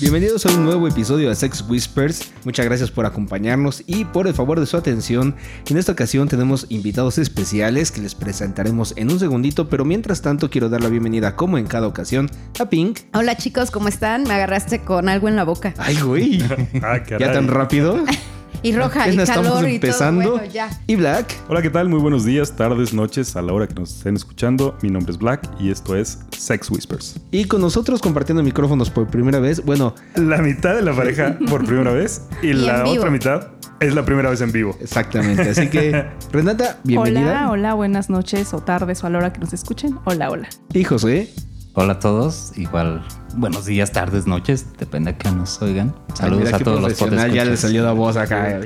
Bienvenidos a un nuevo episodio de Sex Whispers. Muchas gracias por acompañarnos y por el favor de su atención. En esta ocasión tenemos invitados especiales que les presentaremos en un segundito, pero mientras tanto quiero dar la bienvenida, como en cada ocasión, a Pink. Hola chicos, ¿cómo están? Me agarraste con algo en la boca. Ay, güey. Ah. ¿Ya tan rápido? Y roja, y calor estamos y empezando. todo. Bueno, ya. Y Black. Hola, ¿qué tal? Muy buenos días, tardes, noches, a la hora que nos estén escuchando. Mi nombre es Black y esto es Sex Whispers. Y con nosotros compartiendo micrófonos por primera vez. Bueno, La mitad de la pareja por primera vez y, Y la otra mitad es la primera vez en vivo. exactamente. Así que, Renata, bienvenida. Hola, hola, buenas noches o tardes o a la hora que nos escuchen. Hola, hola. Y José. Hola a todos, igual buenos días, tardes, noches, depende a que nos oigan. Saludos a todos los profesional, Ya le salió la voz acá.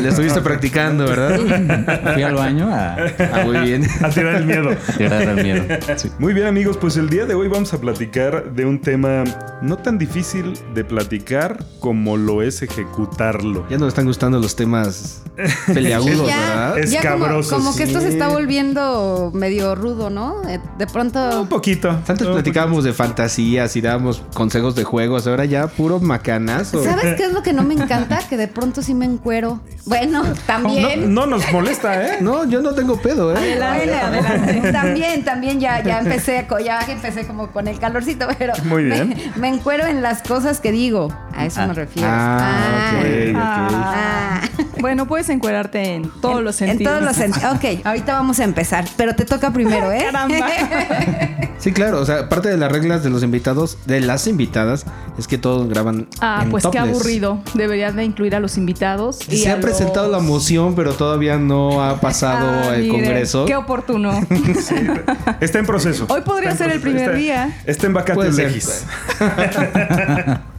Le estuviste practicando, ¿verdad? Fui al baño a, Ah, muy bien. A tirar el miedo. a tirar el miedo. Sí. Muy bien amigos, pues el día de hoy vamos a platicar de un tema no tan difícil de platicar como lo es ejecutarlo. Ya nos están gustando los temas peleagudos, Ya, ¿verdad? Es ya como, cabroso, como que esto se está volviendo medio rudo, ¿no? De, de Un pronto. poquito. Antes Un platicábamos de fantasías y dábamos consejos de juegos, ahora ya puro macanazo. ¿Sabes qué es lo que no me encanta? Que de pronto sí me encuero. Bueno, también. No, no nos molesta, ¿eh? No, yo no tengo pedo, ¿eh? Adelante, adelante. También, también ya, ya empecé, ya empecé como con el calorcito, pero Muy bien. Me, me encuero en las cosas que digo. A eso Ah. me refiero. Ah, ok, ok. Ah. Bueno, puedes encuerarte en todos los En sentidos. todos los sentidos. Ok, ahorita vamos a empezar, pero te toca primero, ¿eh? Caramba. Sí, claro. O sea, parte de las reglas de los invitados, de las invitadas, es que todos graban. Ah, en pues qué aburrido. Deberían de incluir a los invitados. y Se ha presentado la moción, pero todavía no ha pasado Ah, el Congreso. Qué oportuno. Está en proceso. Hoy podría en ser el primer Está- día. Está en ser. legis.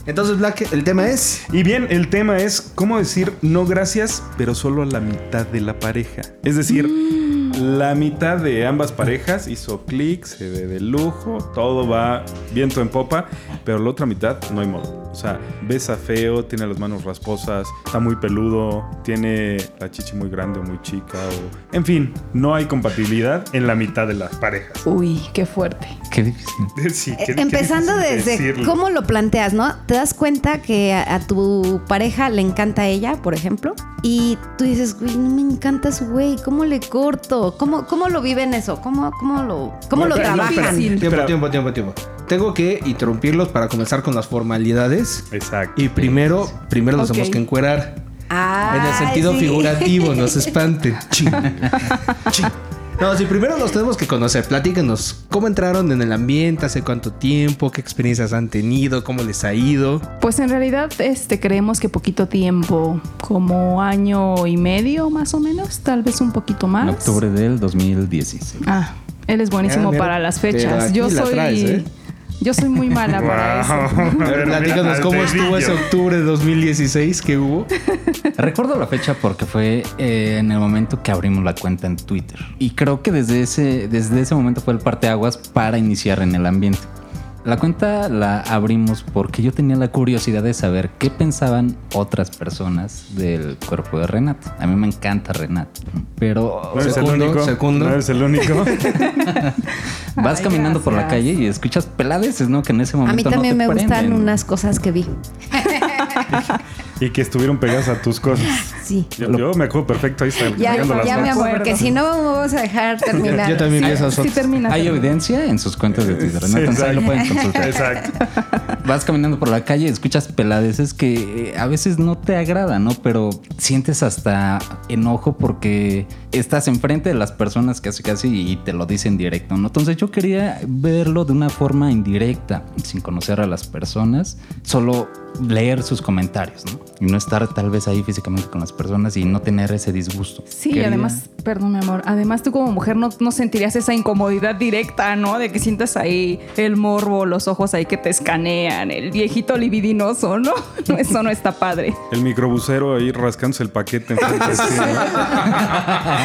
Entonces, Black, el tema es. Y bien, el tema es cómo decir no gracias, pero solo a la mitad de la pareja. Es decir, la mitad de ambas parejas hizo clic, se ve de lujo, todo va viento en popa, pero la otra mitad no hay modo. O sea, besa feo, tiene las manos rasposas, está muy peludo, tiene la chichi muy grande o muy chica, o... En fin, no hay compatibilidad en la mitad de las parejas. Uy, qué fuerte. Qué difícil. Sí, qué- qué Eh, Empezando difícil desde decirlo. cómo lo planteas, ¿no? Te das cuenta que a, a tu pareja le encanta a ella, por ejemplo, y tú dices, güey, no me encanta su güey, ¿cómo le corto? ¿Cómo, cómo lo viven eso? ¿Cómo, cómo lo, cómo No, lo no, trabajan? Tiempo, tiempo, tiempo, tiempo. Tengo que interrumpirlos para comenzar con las formalidades. Exacto. Y primero, primero nos Ok. tenemos que encuerar. Ay, en el sentido sí. figurativo, no se espanten. Chin, chin. No, si primero los tenemos que conocer, platíquenos cómo entraron en el ambiente, hace cuánto tiempo, qué experiencias han tenido, cómo les ha ido. Pues en realidad este, creemos que poquito tiempo, como año y medio más o menos, tal vez un poquito más. En octubre del 2016. Ah, él es buenísimo mira, para las fechas. Yo la soy, traes, ¿eh? Yo soy muy mala para eso. Platícanos cómo estuvo ese octubre de 2016 que hubo. Recuerdo la fecha porque fue eh, en el momento que abrimos la cuenta en Twitter. Y creo que desde ese, desde ese momento fue el parteaguas para iniciar en el ambiente. La cuenta la abrimos porque yo tenía la curiosidad de saber qué pensaban otras personas del cuerpo de Renato. A mí me encanta Renato, pero No eres Segundo, el único. segundo. No eres el único. vas Ay, caminando por la gracias. calle y escuchas peladeces, ¿no? Que en ese A momento mí no también te me gustan prenden. unas cosas que vi. y que estuvieron pegadas a tus cosas. Sí. Yo, yo me acuerdo perfecto ahí está Ya, las ya, manos. amor, porque si no, vamos a dejar terminar. Yo también vi esas Sí, fotos. termina. Hay termina. evidencia en sus cuentas de Twitter, ¿no? Sí, Entonces ahí lo pueden consultar. Exacto. Vas caminando por la calle escuchas peladeces que eh, a veces no te agradan, ¿no? Pero sientes hasta enojo porque estás enfrente de las personas casi casi y te lo dicen directo, ¿no? Entonces yo quería verlo de una forma indirecta, sin conocer a las personas, solo leer sus comentarios, ¿no? Y no estar tal vez ahí físicamente con las personas y no tener ese disgusto. Sí, Quería- además, perdón, mi amor. Además, tú como mujer no, no sentirías esa incomodidad directa, ¿no? De que sientas ahí el morbo, los ojos ahí que te escanean, el viejito libidinoso, ¿no? No, Eso no está padre. El microbusero ahí rascándose el paquete. enfrente, sí.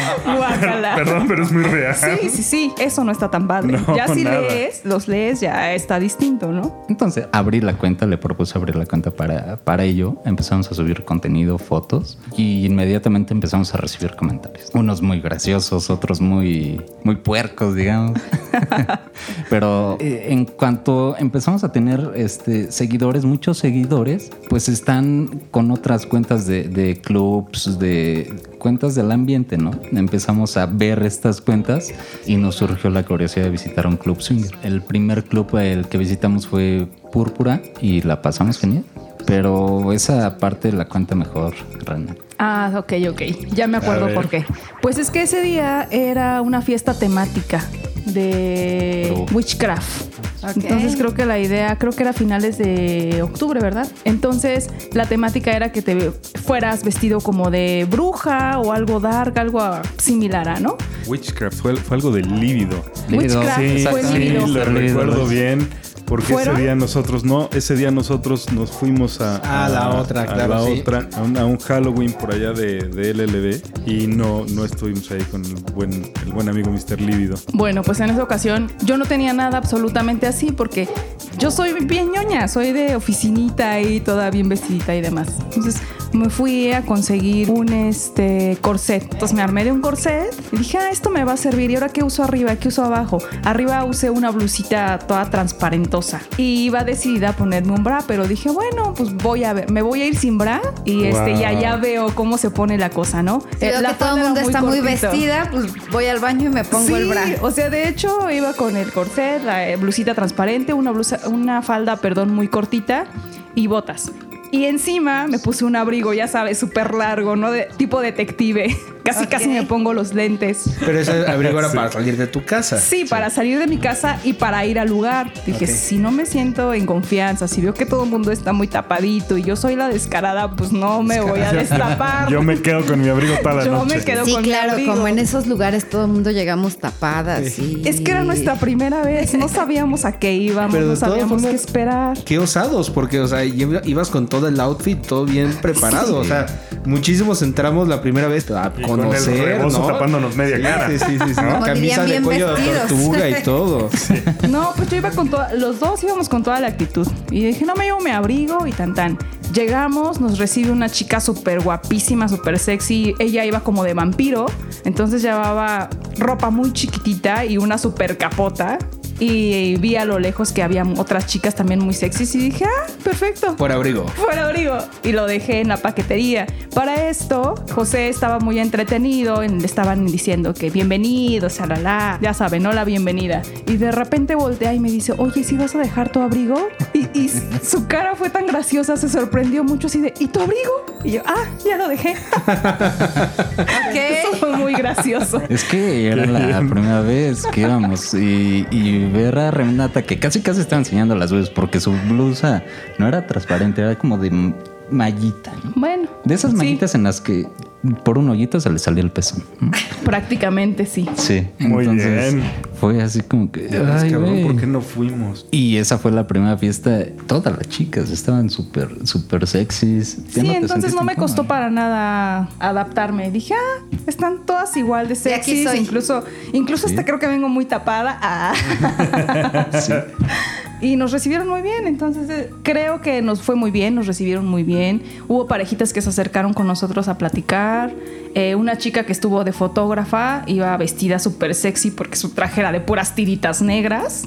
Guácala. Perdón, pero es muy real. Sí, sí, sí, eso no está tan padre. No, ya si nada. lees, los lees, ya está distinto, ¿no? Entonces abrí la cuenta, le propuse abrir la cuenta para, para ello. Empezamos a subir contenido, fotos y inmediatamente empezamos a recibir comentarios. Unos muy graciosos, otros muy, muy puercos, digamos. Pero eh, en cuanto empezamos a tener este, seguidores, muchos seguidores, pues están con otras cuentas de, de clubs, de cuentas del ambiente, ¿no? Empezamos a ver estas cuentas y nos surgió la curiosidad de visitar un club swinger. El primer club el que visitamos fue Púrpura y la pasamos genial. Pero esa parte la cuenta mejor, Renan. Ah, ok, ok. Ya me acuerdo por qué. Pues es que ese día era una fiesta temática de Oh. witchcraft. Entonces creo que la idea, creo que era finales de octubre, ¿verdad? Entonces la temática era que te fueras vestido como de bruja o algo dark, algo similar, a, ¿no? Witchcraft fue, fue algo de lívido. Witchcraft Sí, fue sí, lívido. lo recuerdo bien. Porque ¿Fueron? ese día nosotros no, ese día nosotros nos fuimos a, A la otra, a claro, la sí. otra, a un, a un Halloween por allá de, de LLB y no, no estuvimos ahí con el buen, el buen amigo Mr. Lívido. Bueno, pues en esa ocasión yo no tenía nada absolutamente así porque yo soy bien ñoña, soy de oficinita y toda bien vestidita y demás. Entonces me fui a conseguir un este corset. Entonces me armé de un corset y dije, ah, esto me va a servir. ¿Y ahora qué uso arriba? ¿Qué uso abajo? Arriba usé una blusita toda transparentosa y iba decidida a ponerme un bra, pero dije, bueno, pues voy a ver, me voy a ir sin bra y este, ya, Wow. ya veo cómo se pone la cosa, ¿no? Si Eh, la que todo el mundo era está muy cortito. vestida, pues voy al baño y me pongo el bra. O sea, de hecho, iba con el corset, la eh, blusita transparente, una blusa, una falda, perdón, muy cortita y botas. Y encima me puse un abrigo, ya sabes, súper largo, ¿no? De tipo detective. Casi, casi me pongo los lentes. Pero ese abrigo era para salir de tu casa. Sí, para salir de mi casa y para ir al lugar. Dije, si no me siento en confianza, si veo que todo el mundo está muy tapadito y yo soy la descarada, pues no me voy a destapar. Yo me quedo con mi abrigo toda la Yo noche. me quedo Sí, con mi claro, como en esos lugares todo el mundo llegamos tapadas. y- Es que era nuestra primera vez, no sabíamos a qué íbamos, Pero no sabíamos qué esperar. Qué osados, porque, o sea, iba- ibas con todo el outfit, todo bien preparado. O sea, muchísimos entramos la primera vez a Y con el conocer, rebozo ¿no? tapándonos media Sí, cara. Sí, sí, sí. sí. Como Camisa de bien cuello de vestidos. tortuga y todo. No, pues yo iba con toda, los dos íbamos con toda la actitud. Y dije, no me llevo mi abrigo y tan tan. Llegamos, nos recibe una chica súper guapísima, súper sexy. Ella iba como de vampiro, entonces llevaba ropa muy chiquitita y una súper capota. Y vi a lo lejos que había otras chicas también muy sexys y dije, ah, perfecto. Por abrigo. fuera abrigo y lo dejé en la paquetería. Para esto, José estaba muy entretenido, le estaban diciendo que bienvenido, la ya saben, ¿no? La bienvenida. Y de repente voltea y me dice, oye, ¿sí vas a dejar tu abrigo? Y, y su cara fue tan graciosa, se sorprendió mucho así de, ¿y tu abrigo? Y yo, ah, ya lo dejé. Eso fue muy gracioso. Es que era la primera vez que íbamos y, y ver a que casi casi estaba enseñando las veces porque su blusa no era transparente, era como de mallita. ¿no? Bueno. De esas sí, mallitas en las que por un hoyito se le salía el pezón. ¿no? prácticamente sí. Sí. Muy entonces bien. Fue así como que. Ay, cabrón. ¿por qué no fuimos? Y esa fue la primera fiesta. Todas las chicas estaban súper, súper sexys. Ya Sí, entonces no me costó para nada adaptarme. Dije, ah, están todas igual de sexys. soy. Incluso, incluso Sí. hasta creo que vengo muy tapada. Ah. Sí. Y nos recibieron muy bien. Entonces eh, creo que nos fue muy bien, nos recibieron muy bien. Hubo parejitas que se acercaron con nosotros a platicar. Eh, una chica que estuvo de fotógrafa iba vestida súper sexy porque su traje era de puras tiritas negras.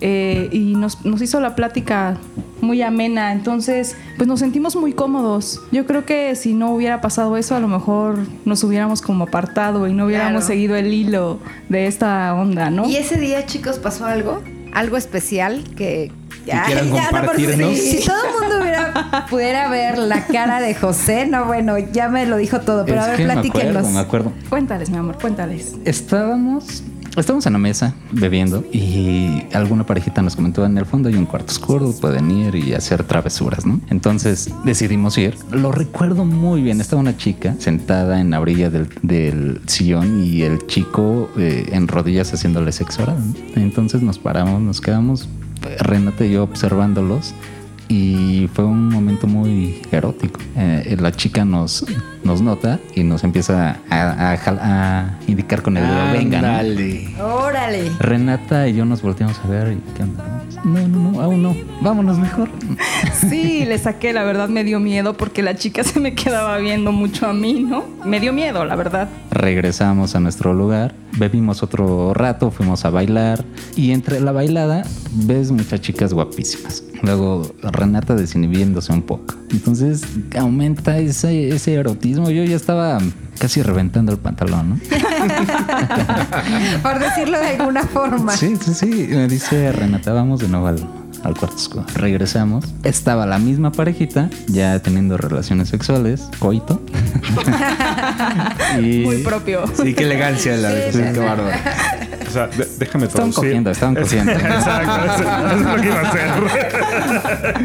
Eh, y nos, nos hizo la plática muy amena. Entonces, pues nos sentimos muy cómodos. Yo creo que si no hubiera pasado eso, a lo mejor nos hubiéramos como apartado y no hubiéramos Claro. seguido el hilo de esta onda, ¿no? Y ese día, chicos, pasó algo, algo especial que... quieran no, por- compartirnos. si, si todo el mundo hubiera, pudiera ver la cara de José, no, bueno, ya me lo dijo todo, pero Es a ver, que me platíquenos. acuerdo, me acuerdo. Cuéntales, mi amor, cuéntales. Estábamos Estamos en la mesa bebiendo y alguna parejita nos comentó en el fondo hay un cuarto oscuro, pueden ir y hacer travesuras, ¿no? Entonces decidimos ir. Lo recuerdo muy bien. Estaba una chica sentada en la orilla del, del sillón y el chico eh, en rodillas haciéndole sexo oral. Entonces nos paramos, nos quedamos Renata y yo observándolos y fue un momento muy erótico. Eh, la chica nos, nos nota y nos empieza a, a jal- a indicar con el dedo, venga. ¿no?". Ándale. Órale. Renata y yo nos volteamos a ver y ¿qué onda? No, no, no, aún no. Vámonos mejor. Sí, le saqué, la verdad me dio miedo porque la chica se me quedaba viendo mucho a mí, ¿no? Me dio miedo, la verdad. Regresamos a nuestro lugar, bebimos otro rato, fuimos a bailar y entre la bailada ves muchas chicas guapísimas. Luego Renata desinhibiéndose un poco. Entonces aumenta ese, ese erotismo. Yo ya estaba casi reventando el pantalón, ¿no? Por decirlo de alguna forma. Sí, sí, sí. Me dice Renata, vamos de nuevo al, al cuarto oscuro. Regresamos. Estaba la misma parejita, ya teniendo relaciones sexuales, coito. y Muy propio. Sí, qué elegancia la de José, qué bárbaro. Sea, de- déjame Estaban cogiendo, estaban cogiendo. Exacto, eso, eso es lo que iba a hacer.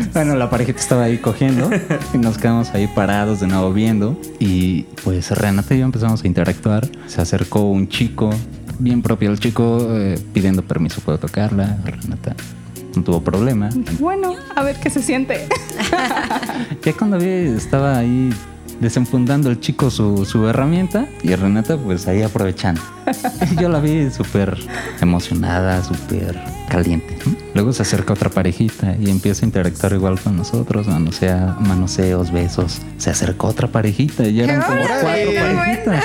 Bueno, la parejita estaba ahí cogiendo y nos quedamos ahí parados de nuevo viendo. Y pues Renata y yo empezamos a interactuar. Se acercó un chico, bien propio el chico, eh, pidiendo permiso, ¿puedo tocarla? Renata no tuvo problema. Bueno, a ver qué se siente. Ya cuando vi, estaba ahí desenfundando el chico su, su herramienta y Renata pues ahí aprovechando. Y yo la vi súper emocionada, súper caliente. ¿no? Luego se acerca otra parejita y empieza a interactuar igual con nosotros, manosea, manoseos, besos. Se acercó otra parejita y ya eran como cuatro ¡Qué parejitas.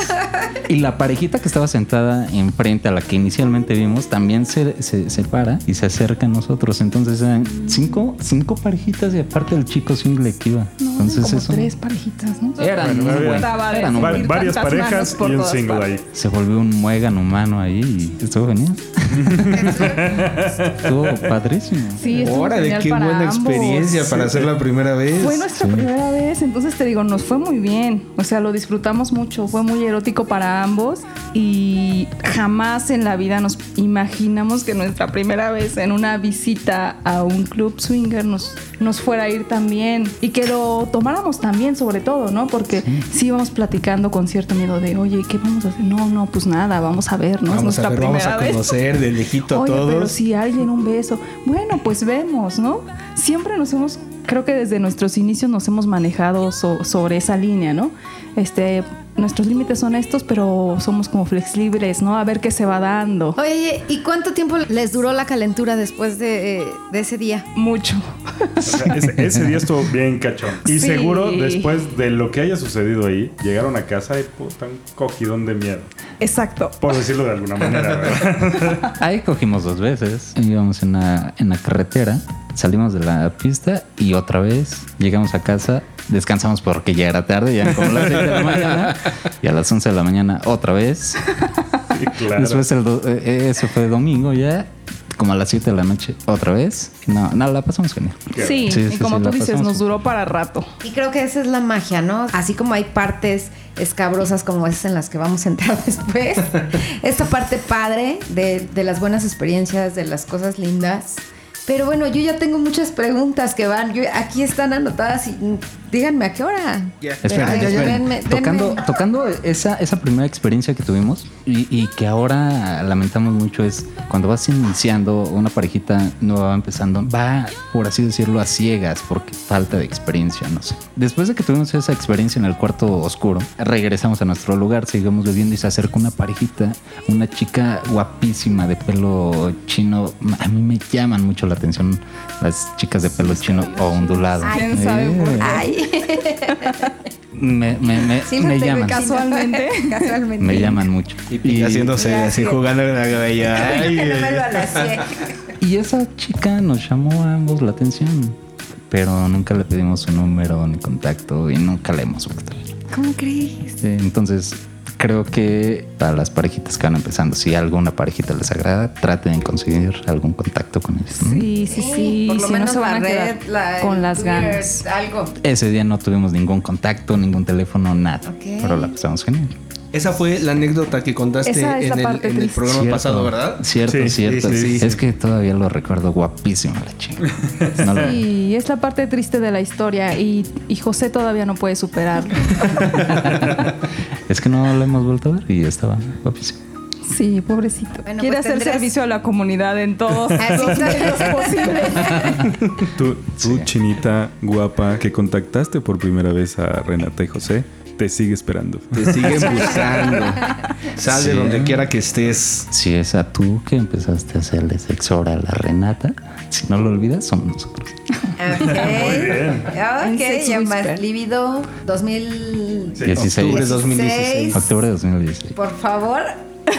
Y la parejita que estaba sentada enfrente a la que inicialmente vimos también se, se, se para y se acerca a nosotros. Entonces eran cinco, cinco parejitas y aparte el chico single que iba. Entonces como eso tres parejitas, ¿no? eran Bueno, un bien. buen- Estaba de eran un buen- varias parejas y un single ahí. Se volvió un muégano humano ahí y estuvo genial. estuvo padrísimo. Sí, estuvo Órale, genial qué para buena ambos. experiencia para hacer la primera vez. Fue nuestra primera vez, entonces te digo, nos fue muy bien. O sea, lo disfrutamos mucho, fue muy erótico para ambos y jamás en la vida nos imaginamos que nuestra primera vez en una visita a un club swinger nos, nos fuera a ir tan bien y que lo tomáramos también, sobre todo, ¿no? Porque sí. íbamos platicando con cierto miedo de, oye, ¿qué vamos a hacer? No, no, pues nada, vamos a ver, ¿no? Vamos es a nuestra ver, primera vamos a vez. conocer de lejito a Oye, todos. pero si un beso, bueno, pues vemos, ¿no? Siempre nos hemos, creo que desde nuestros inicios nos hemos manejado so- sobre esa línea, ¿no? Este, nuestros límites son estos, pero somos como flexibles, ¿no? A ver qué se va dando. Oye, ¿y cuánto tiempo les duró la calentura después de, eh, de ese día? Mucho. O sea, ese, ese día estuvo bien cachón. Y Sí. seguro, después de lo que haya sucedido ahí, llegaron a casa y puta, un cogidón de miedo. Exacto. Por decirlo de alguna manera, ¿verdad? Ahí cogimos dos veces. Íbamos en la, en la carretera, salimos de la pista y otra vez llegamos a casa. Descansamos porque ya era tarde, ya eran como las 6 de la mañana. Y a las 11 de la mañana otra vez. Sí, claro. Después, el do- eh, eso fue domingo ya, como a las 7 de la noche, otra vez. No, no, la pasamos genial. Qué Sí, Sí, y sí, como sí, tú dices, nos duró para rato. Y creo que esa es la magia, ¿no? Así como hay partes escabrosas como esas en las que vamos a entrar después, esta parte padre de, de las buenas experiencias, de las cosas lindas. Pero bueno, yo ya tengo muchas preguntas que van. Aquí están anotadas y díganme a qué hora. Espera, Ay, espera. denme- denme- Tocando, tocando esa, esa primera experiencia que tuvimos y, y que ahora lamentamos mucho es cuando vas iniciando una parejita nueva va empezando, va, por así decirlo, a ciegas porque falta de experiencia, no sé. Después de que tuvimos esa experiencia en el cuarto oscuro, regresamos a nuestro lugar, seguimos bebiendo y se acerca una parejita, una chica guapísima de pelo chino. A mí me llaman mucho la atención las chicas de pelo chino o ondulado. ¿Quién sabe por qué? Ay, Me, me, me, me llaman. Casualmente. Casualmente. Me llaman mucho. Y haciéndose así, sí. jugando con la cabella. Ay. Y esa chica nos llamó a ambos la atención. Pero nunca le pedimos su número ni contacto y nunca le hemos vuelto. ¿Cómo crees? Entonces, creo que para las parejitas que van empezando, si alguna parejita les agrada, traten de conseguir algún contacto con ellos. ¿no? Sí, sí, sí. Por lo si no menos se van la a quedar red, la- con las ganas. Algo. Ese día no tuvimos ningún contacto, ningún teléfono, nada. Ok. Pero la pasamos genial. Esa fue la anécdota que contaste Esa es en, la el, en programa Cierto, pasado, ¿verdad? Cierto, Sí, cierto. sí, sí, sí. Es que todavía lo recuerdo guapísimo la chica. No lo- Sí, es la parte triste de la historia y, y José todavía no puede superarlo. Es que no lo hemos vuelto a ver y estaba guapísimo. Sí, pobrecito. Bueno, Quiere pues hacer tendrás- servicio a la comunidad en todos los medios posibles. Tú, tú, chinita guapa, que contactaste por primera vez a Renata y José, te sigue esperando. Te siguen buscando. Sal de Sí. donde quiera que estés. Si es a tú que empezaste a hacerle sexo oral a la Renata, si no lo olvidas, somos nosotros. Ok. En Ok, Sex ya más lívido 2000. 16. Octubre 2016. Octubre de 2016. Por favor,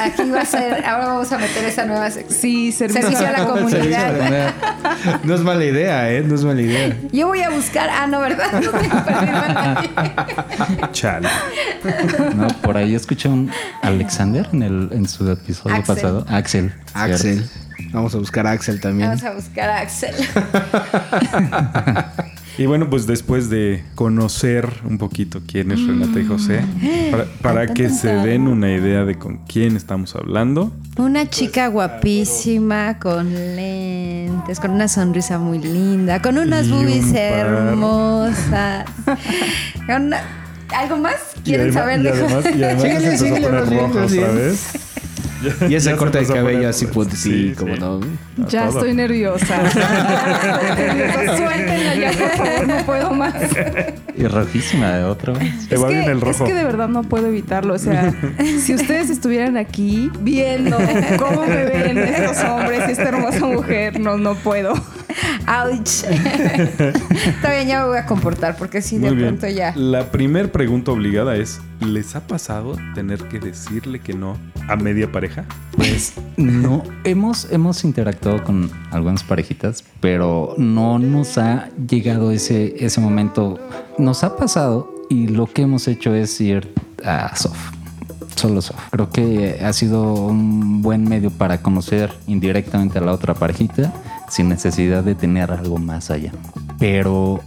aquí va a ser. Ahora vamos a meter esa nueva sección. Sí, servicio, Servicio a la comunidad. No es mala idea, ¿eh? No es mala idea. Yo voy a buscar. Ah, no, ¿verdad? No tengo Chale. No, por ahí escuché un Alexander en, el, en su episodio Axel. pasado. Axel. Axel. Vamos a buscar a Axel también. Vamos a buscar a Axel. Y bueno, pues después de conocer un poquito quién es Renata y José, para, para que se den una idea de con quién estamos hablando, Una chica guapísima, con lentes, con una sonrisa muy linda, con unas un boobies par. hermosas. Con una- ¿Algo más? ¿Quieren y saber de además, y además se empezó a poner rojo Y ese corte de cabello así, pues sí, como no. Ya todo. estoy nerviosa. Suéltenla ya, por favor, no puedo más. Y rojísima de otra vez. Te Es va bien el es rojo. que de verdad no puedo evitarlo. O sea, si ustedes estuvieran aquí viendo cómo me ven estos hombres y esta hermosa mujer, no, no puedo. Ouch. Está bien, ya me voy a comportar porque sí, de Muy bien. pronto ya. La primer pregunta obligada es, ¿les ha pasado tener que decirle que no a media pareja? Pues no, hemos, hemos interactuado con algunas parejitas, pero no nos ha llegado ese, ese momento. Nos ha pasado y lo que hemos hecho es ir a Sof. Solo Sof. Creo que ha sido un buen medio para conocer indirectamente a la otra parejita sin necesidad de tener algo más allá. Pero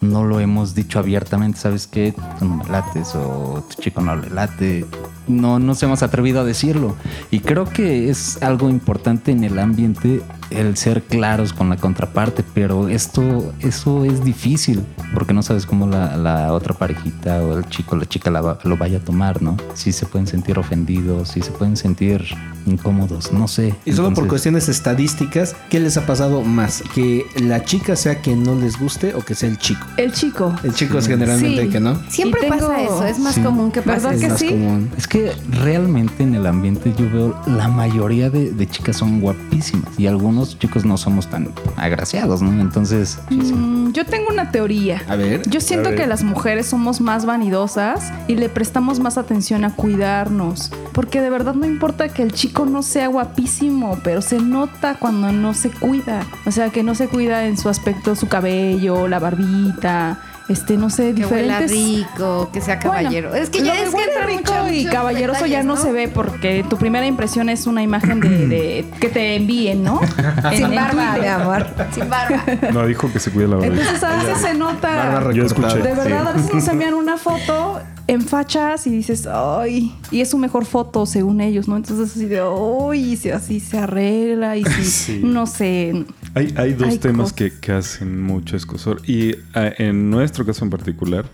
no lo hemos dicho abiertamente, ¿sabes qué? Tú no me lates o tu chico no le late. No nos hemos atrevido a decirlo. Y creo que es algo importante en el ambiente el ser claros con la contraparte, pero esto, eso es difícil porque no sabes cómo la, la otra parejita o el chico la chica la lo vaya a tomar, ¿no? Si se pueden sentir ofendidos, si se pueden sentir incómodos, no sé. Y solo por Entonces- cuestiones estadísticas, ¿qué les ha pasado más? ¿Que la chica sea quien no les guste o que sea el chico? El chico. El chico es generalmente Sí. que no. Siempre tengo- pasa eso, es más Sí. común que pase ¿Verdad Es que más sí? común. Es que realmente en el ambiente yo veo la mayoría de, de chicas son guapísimas y algunos chicos no somos tan agraciados, ¿no? Entonces, sí, sí. Mm, Yo tengo una teoría. A ver. Yo siento ver. que las mujeres somos más vanidosas y le prestamos más atención a cuidarnos. Porque de verdad no importa que el chico no sea guapísimo, pero se nota cuando no se cuida. O sea, que no se cuida en su aspecto, su cabello, la barbita, este, no sé, que huela diferentes. rico, que sea caballero. Bueno, es que ya de es que de rico mucho- y caballeroso ya no, se ve porque tu primera impresión es una imagen de, de- que te envíen, ¿no? Sin en barba, mi amor. Sin barba. No, dijo que se cuida la barba. Entonces a veces se nota. Yo escuché. De verdad, Sí. a veces nos envían una foto en fachas y dices, ay, y es su mejor foto según ellos, ¿no? Entonces así de, ay, si así se arregla y si, Sí. no sé. Hay, hay dos Hay temas que, que hacen mucho escosor. Y ah, en nuestro caso en particular,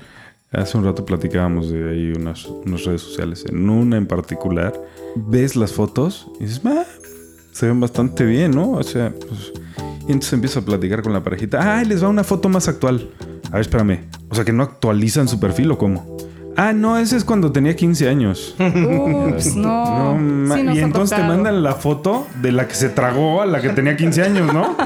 hace un rato platicábamos de ahí unas, unas redes sociales. En una en particular, ves las fotos y dices, "Ah, se ven bastante bien, ¿no? O sea, pues, y entonces empiezo a platicar con la parejita. Ay, les va una foto más actual. A ver, espérame. O sea, que no actualizan su perfil o cómo. Ah, no, ese es cuando tenía 15 años. Ups, no. No, ma- Sí y entonces te mandan la foto de la que se tragó a la que tenía 15 años, ¿no?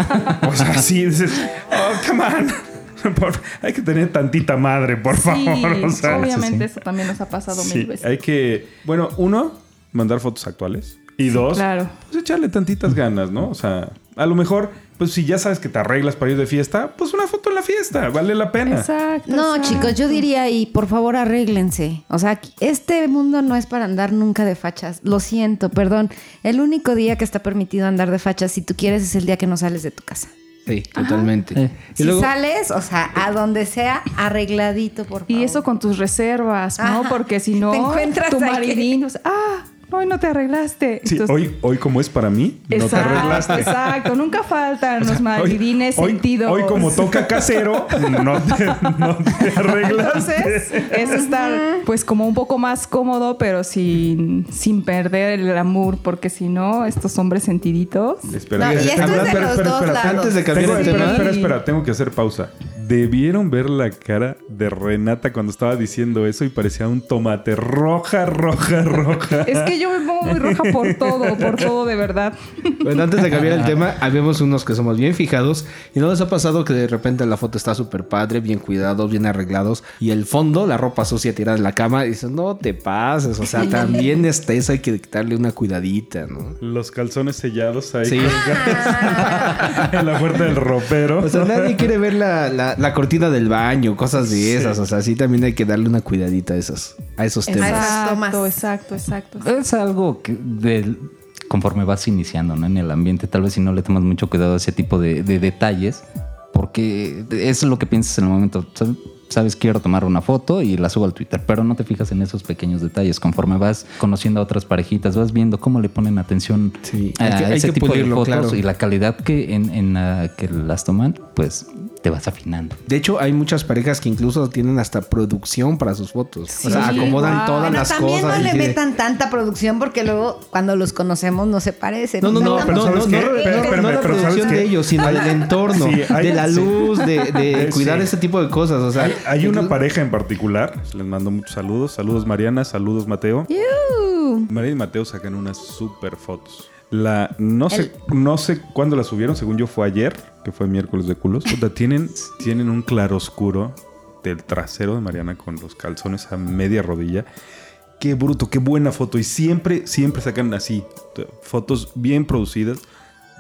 O sea, sí, dices, oh, come on. Por- hay que tener tantita madre, por Sí, favor. O sea, obviamente sí. eso también nos ha pasado sí, mil veces. hay que, bueno, uno, mandar fotos actuales. Y dos, claro. pues echarle tantitas ganas, ¿no? O sea, a lo mejor, pues si ya sabes que te arreglas para ir de fiesta, pues una foto en la fiesta, vale la pena. Exacto. No, exacto. chicos, yo diría y por favor arréglense. O sea, este mundo no es para andar nunca de fachas. Lo siento, perdón. El único día que está permitido andar de fachas, si tú quieres, es el día que no sales de tu casa. Sí, totalmente. Eh. Y Si luego, sales, o sea, a donde sea, arregladito, por favor. Y eso con tus reservas, ¿no? Ajá. Porque si Te no, encuentras tu maridín, o sea, ah, hoy no te arreglaste. Sí, Entonces- hoy, hoy como es para mí, no te Exacto, arreglaste. Exacto, nunca faltan los Hoy- maridines hoy, sentidos. hoy como toca casero, no te, no te arreglaste. Entonces, es estar pues como un poco más cómodo, pero sin, sin perder el glamour, porque si no, estos hombres sentiditos. Espera, No, y espera, esto es de espera, los dos lados. antes de cambiar el tema, espera, espera, tengo que hacer pausa. Debieron ver la cara de Renata cuando estaba diciendo eso y parecía un tomate roja, roja, roja. Es que yo me pongo muy roja por todo, por todo de verdad. Bueno, antes de cambiar el tema, habemos unos que somos bien fijados y no les ha pasado que de repente la foto está súper padre, bien cuidados, bien arreglados y el fondo, la ropa sucia tirada en la cama y dices, no te pases, o sea, también está eso, hay que quitarle una cuidadita, ¿no? Los calzones sellados ahí Sí. en la puerta del ropero. O sea, nadie quiere ver la, la- la cortina del baño, cosas de esas, o sea, sí también hay que darle una cuidadita a esos, a esos temas. Exacto, exacto, exacto. Es algo que del- conforme vas iniciando ¿no? en el ambiente, tal vez si no le tomas mucho cuidado a ese tipo de, de detalles, porque es lo que piensas en el momento. ¿sabes? Sabes, quiero tomar una foto y la subo al Twitter, pero no te fijas en esos pequeños detalles. Conforme vas conociendo a otras parejitas, vas viendo cómo le ponen atención Sí, a hay que- hay ese que tipo de fotos claro. y la calidad que en, en la que las toman, pues te vas afinando. De hecho, hay muchas parejas que incluso tienen hasta producción para sus fotos. o sea, Sí, acomodan wow. todas Bueno, las también cosas. no y le metan tanta producción porque luego cuando los conocemos no se parecen. No, no, no, pero no, ¿sabes no, qué? no, Espera, no, no la pero ¿sabes producción de ellos, sino del entorno, Sí, hay- de la sí. luz, de, de Sí. cuidar ese tipo de cosas. O sea, Hay, hay una pareja en particular, les mando muchos saludos. Saludos Mariana, saludos Mateo. Mariana y Mateo sacan unas super fotos. La, no sé, no sé cuándo la subieron, según yo fue ayer, que fue miércoles de culos. Tienen, tienen un claroscuro del trasero de Mariana con los calzones a media rodilla. Qué bruto, qué buena foto. Y siempre, siempre sacan así. Fotos bien producidas,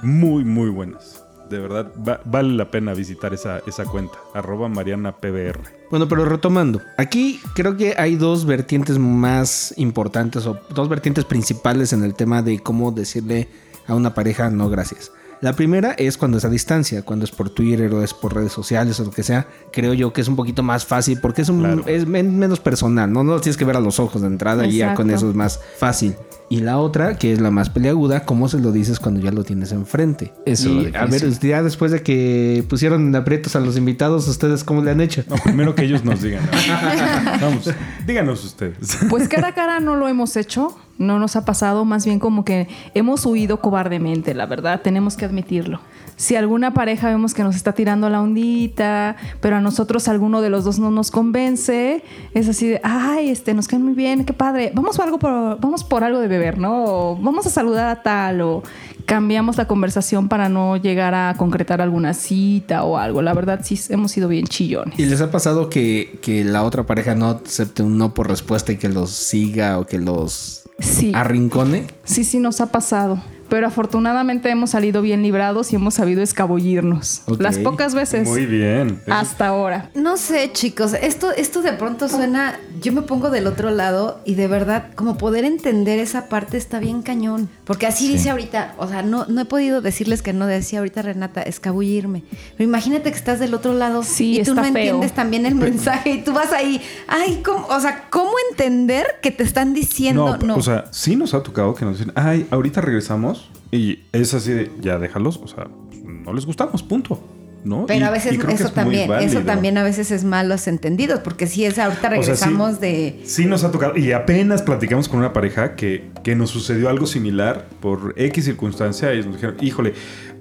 muy, muy buenas. De verdad, va- vale la pena visitar esa, esa cuenta. Arroba Mariana PBR. Bueno, pero retomando, aquí creo que hay dos vertientes más importantes o dos vertientes principales en el tema de cómo decirle a una pareja no gracias. La primera es cuando es a distancia, cuando es por Twitter o es por redes sociales o lo que sea. Creo yo que es un poquito más fácil porque es, un, Claro. es men- menos personal, ¿no? No lo tienes que ver a los ojos de entrada y ya con eso es más fácil. Y la otra, que es la más peleaguda, ¿cómo se lo dices cuando ya lo tienes enfrente? Eso Y, es lo a ver, ya después de que pusieron en aprietos a los invitados, ¿ustedes cómo le han hecho? No, primero que ellos nos digan. Vamos, díganos ustedes. Pues cara a cara no lo hemos hecho, no nos ha pasado, más bien como que hemos huido cobardemente, la verdad, tenemos que admitirlo. Si alguna pareja vemos que nos está tirando la ondita, pero a nosotros alguno de los dos no nos convence, es así de, ay, este, nos caen muy bien, qué padre, vamos por algo por, vamos por algo de beber, ¿no? O vamos a saludar a tal, o cambiamos la conversación para no llegar a concretar alguna cita o algo. La verdad, sí hemos sido bien chillones. ¿Y les ha pasado que, que la otra pareja no acepte un no por respuesta y que los siga o que los Sí. arrincone? Sí, sí, nos ha pasado. Pero afortunadamente hemos salido bien librados y hemos sabido escabullirnos. Las pocas veces. Muy bien. Hasta ahora. No sé, chicos, esto, esto de pronto suena, yo me pongo del otro lado y de verdad, como poder entender esa parte está bien cañón. Porque así dice ahorita, o sea, no, no he podido decirles que no decía ahorita Renata, escabullirme. Pero imagínate que estás del otro lado Sí, y tú no feo. entiendes también el mensaje y tú vas ahí, ay, ¿cómo? o sea, ¿cómo entender que te están diciendo no? No, o sea, sí nos ha tocado que nos dicen, ay, ahorita regresamos. Y es así de, ya déjalos, o sea, no les gustamos, punto. ¿No? Pero Y- a veces eso es también, eso también a veces es malos entendidos, porque si es ahorita O sea, sí- regresamos de Sí nos ha tocado. Y apenas platicamos con una pareja que, que nos sucedió algo similar por X circunstancia. Y nos dijeron, híjole,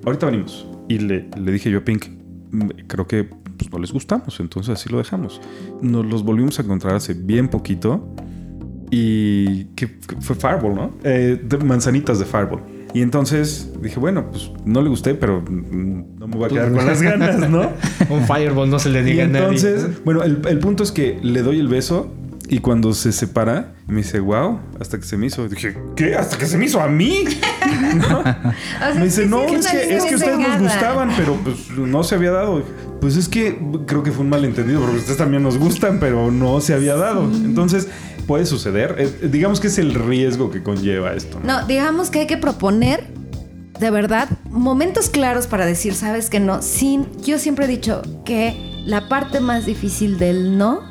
ahorita venimos. Y le, le dije yo a Pink, "Mm, creo que pues, no les gustamos, entonces así lo dejamos. Nos los volvimos a encontrar hace bien poquito. Y que que fue Fireball, ¿no? Eh, de manzanitas de Fireball. Y entonces dije, bueno, pues no le gusté, pero mm, no me voy a quedar con las ganas, ¿no? Un fireball no se le Y diga a nadie. entonces, bueno, el, el punto es que le doy el beso y cuando se separa, me dice, wow, hasta que se me hizo. Dije, ¿qué? ¿Hasta que se me hizo a mí? ¿No? O sea, Me dice, no, es que, es que ustedes nos gustaban, pero pues no se había dado. Pues es que creo que fue un malentendido, porque ustedes también nos gustan, pero no se había dado. Entonces, puede suceder. Eh, digamos que es el riesgo que conlleva esto. ¿no? No, digamos que hay que proponer de verdad, momentos claros para decir, sabes que no, sin, yo siempre he dicho que la parte más difícil del no,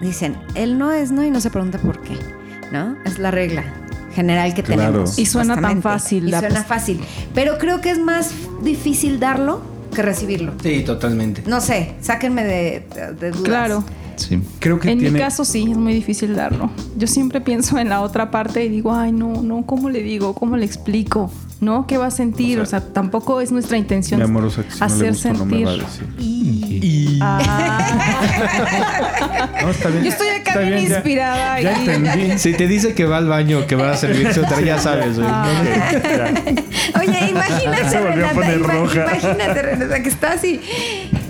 dicen, el no es no y no se pregunta por qué, ¿no? Es la regla general que Claro. tenemos. Y suena tan fácil, Y la suena fácil. Pero creo que es más difícil darlo que recibirlo. Sí, totalmente. No sé, sáquenme de, de- de dudas. Claro. Sí. Creo que En tiene... mi caso sí, es muy difícil darlo. Yo siempre pienso en la otra parte y digo, ay, no, no, ¿cómo le digo? ¿Cómo le explico? ¿No? ¿Qué va a sentir? O sea, tampoco es nuestra intención Mi amorosa, que si no le hacer gusta no me sentir. a decir. Y Ah. No, está bien. Yo estoy acá Está bien ya- inspirada Ya, y- entendí. si te dice que va al baño, que va a servirse otra, ya sabes, güey. Ah. Ok, ya. Oye, imagínate, Renata, poner ima- roja. imagínate, Renata, que está así.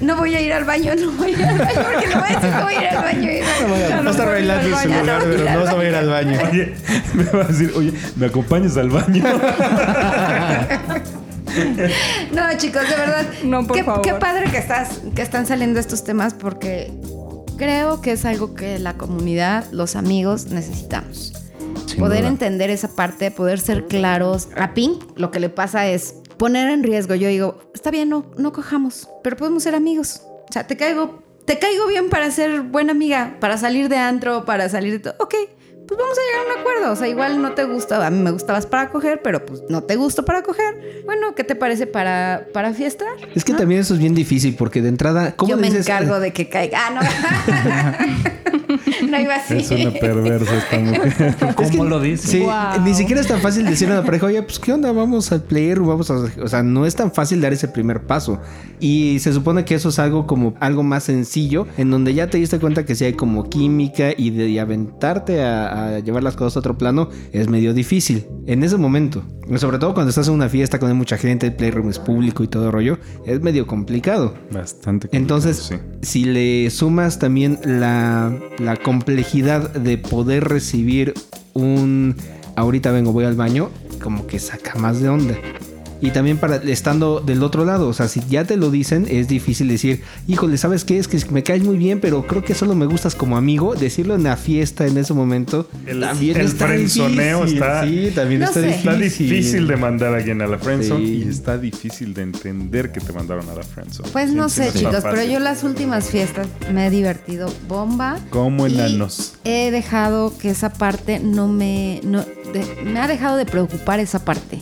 No voy a ir al baño, no voy a ir al baño, porque le voy a decir que voy a ir al baño. Va a estar bailando en su Ya no lugar, voy a ir pero no se va a ir al baño. Oye, me va a decir, oye, ¿me acompañas al baño? No, chicos, de verdad. No, por qué, favor. qué padre que estás, que están saliendo estos temas porque creo que es algo que la comunidad, los amigos necesitamos. Sin poder duda. entender esa parte, poder ser claros. A Pink lo que le pasa es poner en riesgo. Yo digo, está bien, no, no cojamos, pero podemos ser amigos. O sea, te caigo, te caigo bien para ser buena amiga, para salir de antro, para salir de todo. Ok, pues vamos a llegar a un acuerdo. O sea, igual no te gusta, a mí me gustabas para coger, pero pues no te gusto para coger. Bueno, ¿qué te parece para, para fiesta? Es que ¿No? también eso es bien difícil porque de entrada, ¿cómo Yo me dices? encargo de que caiga. Ah, no. no iba así. Es una perversa esta mujer. ¿Cómo Es que- lo dice? Sí, Wow. ni siquiera es tan fácil decirle a la pareja, oye, pues qué onda, vamos al player, vamos a... O sea, no es tan fácil dar ese primer paso. Y se supone que eso es algo como algo más sencillo, en donde ya te diste cuenta que sí hay como química y de y aventarte a, a llevar las cosas a otro plano es medio difícil en ese momento. Sobre todo cuando estás en una fiesta con mucha gente, el playroom es público y todo rollo, es medio complicado. Bastante. Entonces, complicado, sí. si le sumas también la, la complejidad de poder recibir un ahorita vengo, voy al baño, como que saca más de onda. Y también para estando del otro lado, o sea, si ya te lo dicen, es difícil decir, híjole, ¿sabes qué? Es que me caes muy bien, pero creo que solo me gustas como amigo. Decirlo en la fiesta en ese momento El- también el está frenzoneo difícil. está- Sí, también No está sé. difícil. Está difícil de mandar a alguien a la friendzone Sí. y está difícil de entender que te mandaron a la friendzone. Pues Sí, no sí, sé, chicos, pero yo las últimas fiestas me he divertido bomba. Como enanos. He dejado que esa parte no me. No, de- me ha dejado de preocupar esa parte.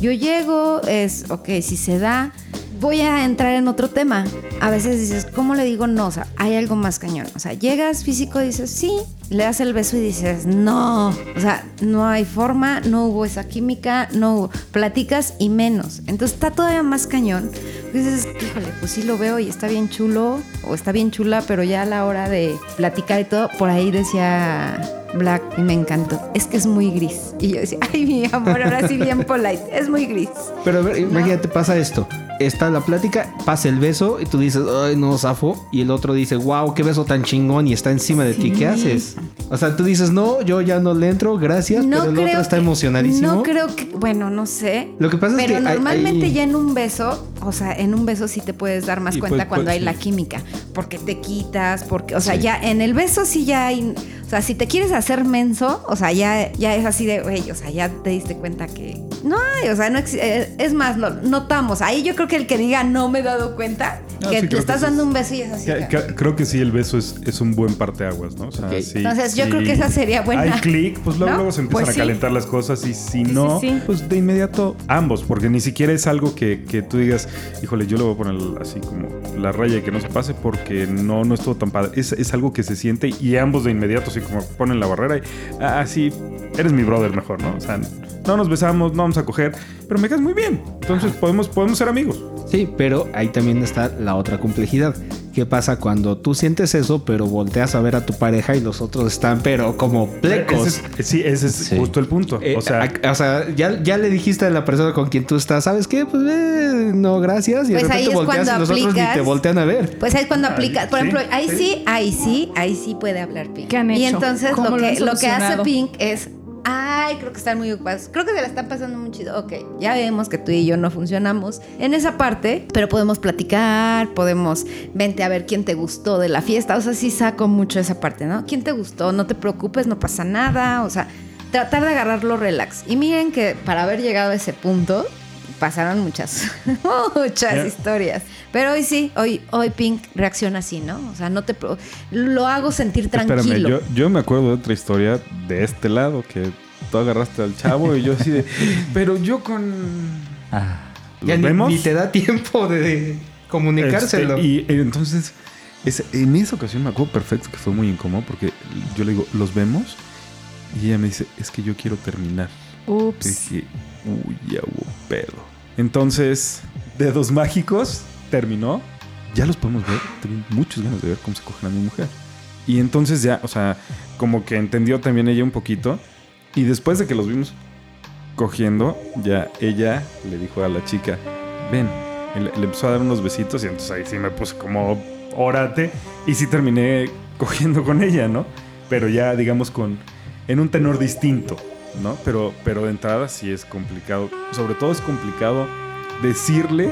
Yo llego, es, ok, si se da, voy a entrar en otro tema. A veces dices, ¿cómo le digo no? O sea, hay algo más cañón. O sea, llegas físico, dices, sí, le das el beso y dices, no. O sea, no hay forma, no hubo esa química, no hubo. Platicas y menos. Entonces está todavía más cañón. Dices, híjole, pues sí lo veo y está bien chulo o está bien chula, pero ya a la hora de platicar y todo, por ahí decía Black y me encantó. Es que es muy gris. Y yo decía, ay, mi amor, ahora sí bien polite. Es muy gris. Pero a ver, imagínate, pasa esto. Está la plática, pasa el beso y tú dices, ay, no, zafo. Y el otro dice, wow, qué beso tan chingón y está encima de ti. ¿Qué haces? O sea, tú dices, no, yo ya no le entro, gracias. pero el otro está que- emocionadísimo. No creo que, bueno, no sé. Lo que pasa es pero que normalmente hay- ya en un beso, o sea, en un beso sí te puedes dar más Y cuenta pues, cuando pues, hay sí. la química, porque te quitas, porque, o sea, ya en el beso sí ya hay, o sea, si te quieres hacer menso, o sea, ya, ya es así de, güey, o sea, ya te diste cuenta que no hay, o sea, no eh, es más, lo notamos. Ahí yo creo que el que diga no me he dado cuenta, No, que sí, te estás que dando un beso y es así. Que- que- que- creo que sí, el beso es, es un buen parteaguas, ¿no? O sea, Ok. sí, Entonces, yo sí. creo que esa sería buena. Hay clic, pues luego, ¿No? luego se empiezan Pues a sí. calentar las cosas y si no, sí, sí. pues de inmediato ambos, porque ni siquiera es algo que, que tú digas, híjole, yo le voy a poner así como la raya y que no se pase porque no, no estuvo tan padre. Es, es algo que se siente y ambos de inmediato como ponen la barrera y así, eres mi brother mejor, ¿no? O sea, no nos besamos, no vamos a coger, pero me caes muy bien. Entonces podemos, podemos ser amigos. Sí, pero ahí también está la otra complejidad. ¿Qué pasa cuando tú sientes eso, pero volteas a ver a tu pareja y los otros están, pero como plecos? Ese es- sí, ese es Sí. justo el punto. Eh, o sea, a- o sea, ya, ya le dijiste a la persona con quien tú estás, ¿sabes qué? Pues eh, no, gracias. Y Pues de ahí es volteas y cuando los otros ni te aplicas. voltean a ver. Pues ahí es cuando aplicas. Por sí, ejemplo, ahí sí. ahí sí, ahí sí puede hablar Pink. ¿Qué han Y hecho? entonces ¿Cómo lo lo que, lo que hace? Pink es. Ay, creo que están muy ocupados. Creo que se la están pasando muy chido. Ok, ya vemos que tú y yo no funcionamos en esa parte, pero podemos platicar, podemos vente a ver quién te gustó de la fiesta. O sea, sí saco mucho esa parte, ¿no? ¿Quién te gustó? No te preocupes, no pasa nada. O sea, tratar de agarrarlo relax. Y miren que para haber llegado a ese punto, pasaron muchas, muchas historias. Pero hoy sí, hoy, hoy Pink reacciona así, ¿no? O sea, no te pro- lo hago sentir tranquilo. Espérame, yo, yo me acuerdo de otra historia de este lado que tú agarraste al chavo y yo así de. Pero yo con. Ah, ¿Los Ya ni, vemos? ni te da tiempo de comunicárselo. Este, y entonces, en esa ocasión me acuerdo perfecto que fue muy incómodo porque yo le digo, ¿los vemos? Y ella me dice, es que yo quiero terminar. Y Ups. dije, uy, ya hubo pedo. Entonces, Dedos Mágicos terminó. Ya los podemos ver. Tengo muchas ganas de ver cómo se cogen a mi mujer. Y entonces ya, o sea, como que entendió también ella un poquito. Y después de que los vimos cogiendo, ya ella le dijo a la chica, ven. Le empezó a dar unos besitos y entonces ahí sí me puse como órate. Y sí terminé cogiendo con ella, ¿no? Pero ya, digamos, con en un tenor distinto, ¿no? Pero, pero de entrada sí es complicado. Sobre todo es complicado decirle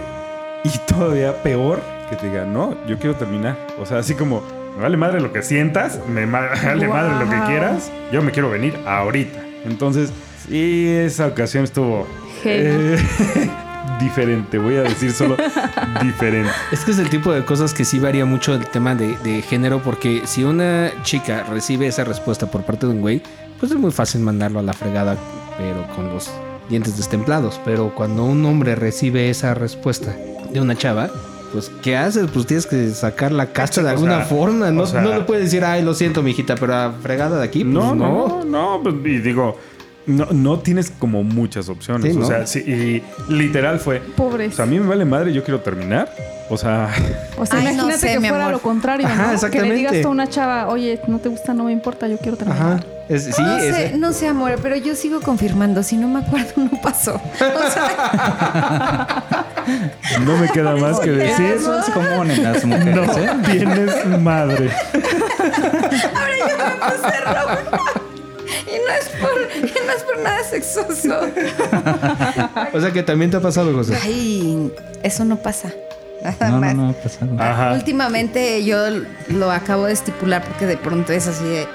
y todavía peor que te diga, no, yo quiero terminar. O sea, así como, me vale madre lo que sientas, me vale madre lo que quieras, yo me quiero venir ahorita. Entonces, sí, esa ocasión estuvo eh, diferente, voy a decir solo diferente. Es que es el tipo de cosas que sí varía mucho el tema de, de género, porque si una chica recibe esa respuesta por parte de un güey, pues es muy fácil mandarlo a la fregada, pero con los dientes destemplados. Pero cuando un hombre recibe esa respuesta de una chava, pues ¿qué haces? Pues tienes que sacar la casta de O alguna sea, forma. No, o sea- no le puedes decir, ay, lo siento, mijita, pero a fregada de aquí, pues No, no. no, no, pues, y digo, no, no tienes como muchas opciones. Sí, o sea, sí, y literal fue. Pobres. O sea, a mí me vale madre, yo quiero terminar. O sea, O sea, Ay, no imagínate sé, que fuera amor. lo contrario, Ajá, ¿no? Que le digas a una chava, oye, no te gusta, no me importa, yo quiero terminar. Ajá. Es- sí, no, es- sé, no sé, amor, pero yo sigo confirmando. Si no me acuerdo, no pasó. O sea, no me queda más que decir. eso es común en las mujeres, No ¿eh? tienes madre. ahora yo me puse roja. Y no es nada sexoso. o sea que también te ha pasado, José. Ay, eso no pasa. Nada No, no, más. no ha pasado. Ajá. Últimamente yo lo acabo de estipular porque de pronto es así de.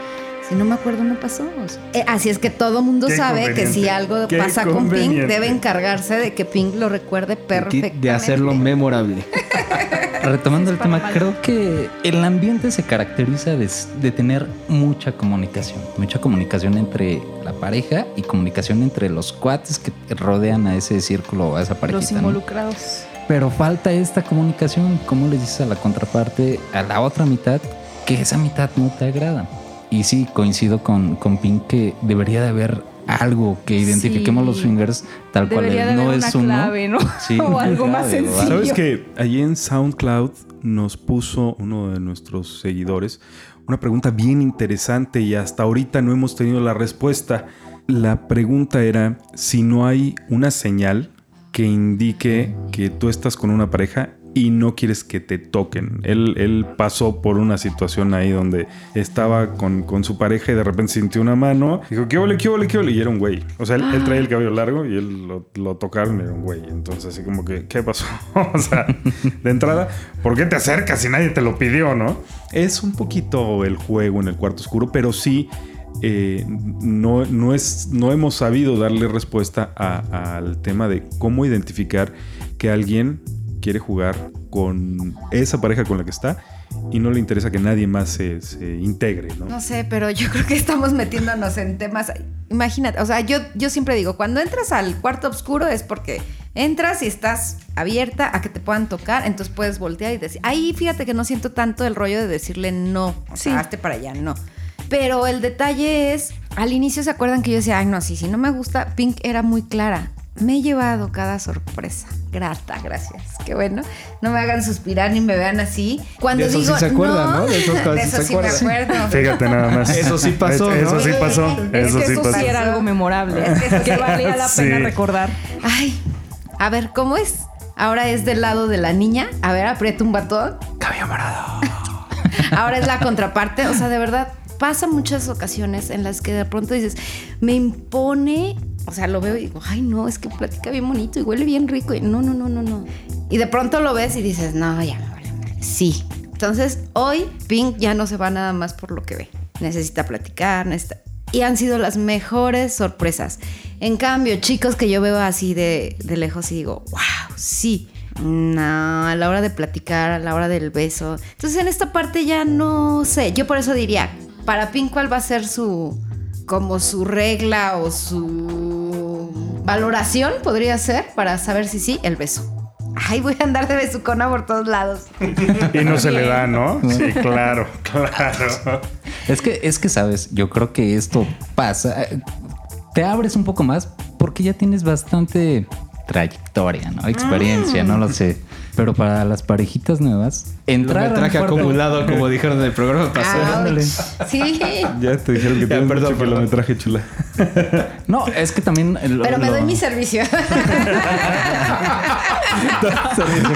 Si no me acuerdo, no pasó. O eh, así es que todo mundo Qué sabe que si algo Qué pasa con Pink, debe encargarse de que Pink lo recuerde perfectamente. De hacerlo memorable. Retomando el tema, creo que el ambiente se caracteriza de, de tener mucha comunicación, mucha comunicación entre la pareja y comunicación entre los cuates que rodean a ese círculo, a esa Los parejita. ¿no? involucrados. Pero falta esta comunicación, ¿cómo le dices a la contraparte, a la otra mitad, que esa mitad no te agrada? Y sí, coincido con, con Pink que debería de haber algo que identifiquemos Sí. los swingers tal cual Debería es. de no es una uno. clave, ¿no? Sí, O algo más sencillo. ¿Sabes que allí en SoundCloud nos puso uno de nuestros seguidores una pregunta bien interesante y hasta ahorita no hemos tenido la respuesta? La pregunta era si no hay una señal que indique que tú estás con una pareja y no quieres que te toquen. Él, él pasó por una situación ahí donde estaba con, con su pareja y de repente sintió una mano. Dijo, ¿qué ole, qué ole, qué ole? Y era un güey. O sea, él, él traía el cabello largo y él lo, lo tocaron y era un güey. Entonces, así como que, ¿qué pasó? o sea, de entrada, ¿por qué te acercas si nadie te lo pidió, no? Es un poquito el juego en el cuarto oscuro, pero sí eh, no, no, es, no hemos sabido darle respuesta al tema de cómo identificar que alguien quiere jugar con esa pareja con la que está y no le interesa que nadie más se, se integre, ¿no? No sé, pero yo creo que estamos metiéndonos en temas. Imagínate, o sea, yo, yo siempre digo, cuando entras al cuarto oscuro es porque entras y estás abierta a que te puedan tocar, entonces puedes voltear y decir, ahí fíjate que no siento tanto el rollo de decirle no, o Sí. sea, hazte para allá, no. Pero el detalle es, al inicio se acuerdan que yo decía, ay, no, sí, si no me gusta, Pink era muy clara. Me he llevado cada sorpresa. Grata, gracias. Qué bueno. No me hagan suspirar ni me vean así. Cuando De eso sí digo, se acuerdan, ¿no? De cosas de sí eso se sí me acuerdan. acuerdo. Fíjate nada más. Eso sí pasó, Eso ¿no? sí pasó. Es Eso que sí eso pasó. sí era algo memorable. Es que eso sí que valía la Sí. pena recordar. Ay, a ver, ¿cómo es? Ahora es del lado de la niña. A ver, aprieta un batón. Cabello morado. Ahora es la contraparte. O sea, de verdad, pasa muchas ocasiones en las que de pronto dices, me impone. O sea, lo veo y digo, ay, no, es que platica bien bonito y huele bien rico. Y no, no, no, no, no. Y de pronto lo ves y dices, no, ya me vale. madre". Sí. Entonces, hoy Pink ya no se va nada más por lo que ve. Necesita platicar, necesita. y han sido las mejores sorpresas. En cambio, chicos que yo veo así de, de lejos y digo, wow, sí. No, a la hora de platicar, a la hora del beso. Entonces en esta parte ya no sé. Yo por eso diría, para Pink, ¿cuál va a ser su, como su regla o su valoración podría ser para saber si sí, el beso. Ay, voy a andar de besucona por todos lados. Y no se le da, ¿no? Sí, claro, claro. Es que, es que, sabes, yo creo que esto pasa. Te abres un poco más porque ya tienes bastante trayectoria, ¿no? Experiencia, no lo sé. Pero para las parejitas nuevas, entrar Lo traje acumulado, como dijeron en el programa pasado. Ouch. Sí. Ya te dijeron que tienes perdón, mucho kilometraje, chula. No, es que también. lo- Pero me lo- doy mi servicio.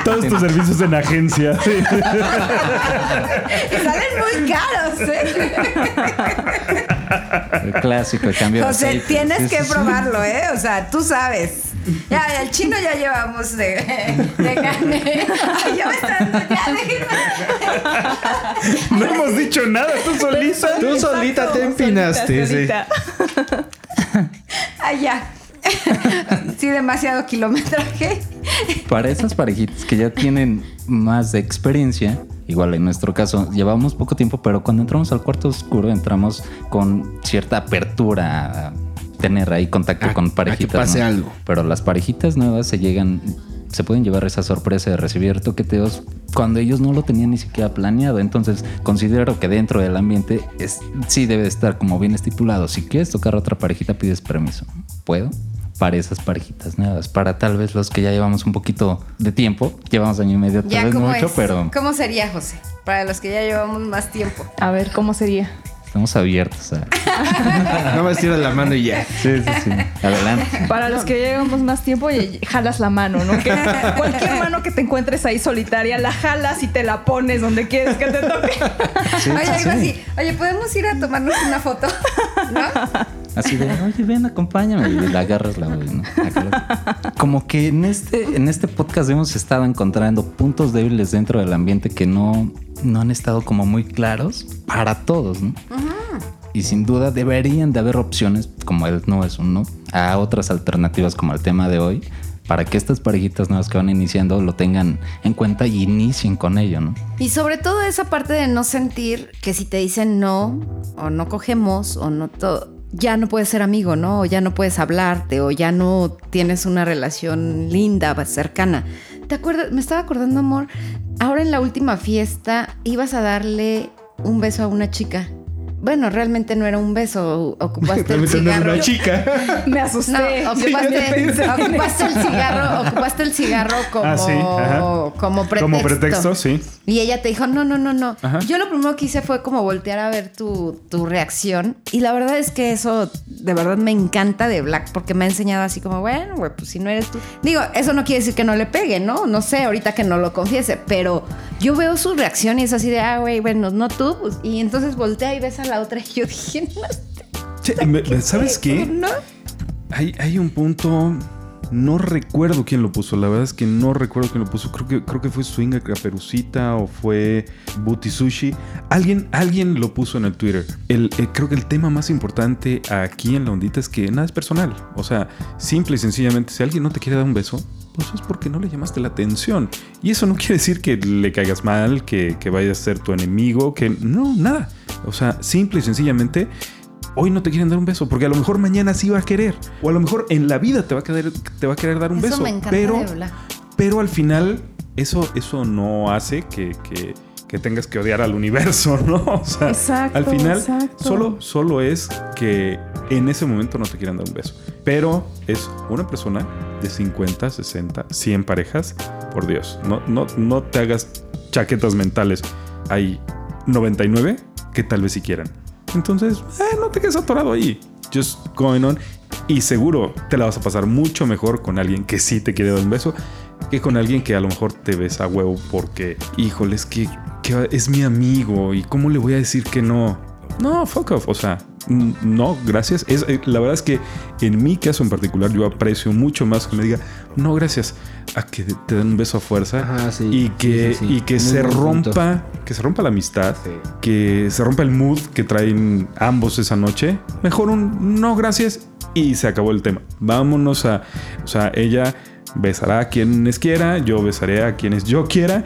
Todos tus servicios en agencia. Sí. Salen muy caros, ¿eh? El clásico, el cambio de José, tienes Sí, que probarlo, ¿eh? O sea, tú sabes. Ya, el chino ya llevamos de, de carne. Ay, ya me están... Ya, déjenme. No hemos dicho nada, tú solita. Tú solita te empinaste. Solita. Ay, ya. Sí, demasiado kilometraje. Para esas parejitas que ya tienen más de experiencia, igual en nuestro caso, llevamos poco tiempo, pero cuando entramos al cuarto oscuro, entramos con cierta apertura tener ahí contacto A- con a que parejitas. pase ¿no? algo. Pero las parejitas nuevas se llegan, se pueden llevar esa sorpresa de recibir toqueteos cuando ellos no lo tenían ni siquiera planeado. Entonces, considero que dentro del ambiente es, sí debe estar como bien estipulado. Si quieres tocar a otra parejita, pides permiso. ¿Puedo? Para esas parejitas nuevas, para tal vez los que ya llevamos un poquito de tiempo, llevamos año y medio, tal Ya, vez ¿cómo mucho, es? pero ¿Cómo sería, José? Para los que ya llevamos más tiempo. A ver, ¿cómo sería? Estamos abiertos a. No me tiras la mano y ya. Sí, sí, sí. Adelante. Para los que llevamos más tiempo, y jalas la mano, ¿no? Que cualquier mano que te encuentres ahí solitaria, la jalas y te la pones donde quieres que te toque. Sí, Oye, sí, algo sí. así. Oye, ¿podemos ir a tomarnos una foto? ¿No? Así de, oye, ven, acompáñame. Y le agarras la ¿no? Acá. Como que en este, en este podcast hemos estado encontrando puntos débiles dentro del ambiente que no, no han estado como muy claros para todos, ¿no? Y sin duda deberían de haber opciones, como el no es un no, a otras alternativas como el tema de hoy, para que estas parejitas nuevas que van iniciando lo tengan en cuenta y inicien con ello, ¿no? Y sobre todo esa parte de no sentir que si te dicen no, o no cogemos, o no todo, ya no puedes ser amigo, ¿no? O ya no puedes hablarte, o ya no tienes una relación linda, cercana. ¿Te acuerdas? Me estaba acordando, amor. Ahora en la última fiesta ibas a darle un beso a una chica. Bueno, realmente no era un beso, ocupaste el Realmente no era cigarro. una chica. Me asusté. No, ocupaste, ocupaste el cigarro, ocupaste el cigarro como, Ah, sí, como pretexto. Como pretexto, sí. Y ella te dijo, no, no, no, no. Ajá. Yo lo primero que hice fue como voltear a ver tu, tu reacción. Y la verdad es que eso de verdad me encanta de Black porque me ha enseñado así como, bueno, güey, pues si no eres tú. Digo, eso no quiere decir que no le pegue, ¿no? No sé, ahorita que no lo confiese, pero yo veo su reacción y es así de, ah, güey, bueno, no tú. pues, y entonces voltea y ves a la otra y yo dije, no, Che, ¿Sabes qué? no. Hay, hay un punto. No recuerdo quién lo puso. La verdad es que no recuerdo quién lo puso. Creo que, creo que fue Swinga Caperucita o fue Booty Sushi. Alguien, alguien lo puso en el Twitter. El, eh, creo que el tema más importante aquí en la ondita es que nada es personal. O sea, simple y sencillamente, si alguien no te quiere dar un beso, pues es porque no le llamaste la atención. Y eso no quiere decir que le caigas mal, que, que vayas a ser tu enemigo, que no, nada. O sea, simple y sencillamente hoy no te quieren dar un beso, porque a lo mejor mañana sí va a querer, o a lo mejor en la vida te va a querer, te va a querer dar un Eso beso, me pero, pero al final eso, eso no hace que, que- que tengas que odiar al universo, ¿no? O sea, Exacto, al final exacto. solo, solo es que en ese momento no te quieran dar un beso, pero es una persona de 50, 60, 100 parejas, por Dios, no, no, no te hagas chaquetas mentales, hay 99 que tal vez sí quieran. Entonces, eh, no te quedes atorado ahí. Just going on. Y seguro te la vas a pasar mucho mejor con alguien que sí te quiere dar un beso que con alguien que a lo mejor te besa a huevo porque, híjole, es que, que es mi amigo y cómo le voy a decir que no. No, fuck off. O sea, no, gracias. Es, eh, la verdad es que en mi caso en particular yo aprecio mucho más que me diga, no, gracias, a que te den un beso a fuerza Ajá, sí. y que, Sí, sí, sí. y que Muy se punto. rompa, que se rompa la amistad, que se rompa el mood que traen ambos esa noche. Mejor un no, gracias y se acabó el tema. Vámonos a, o sea, ella besará a quienes quiera, yo besaré a quienes yo quiera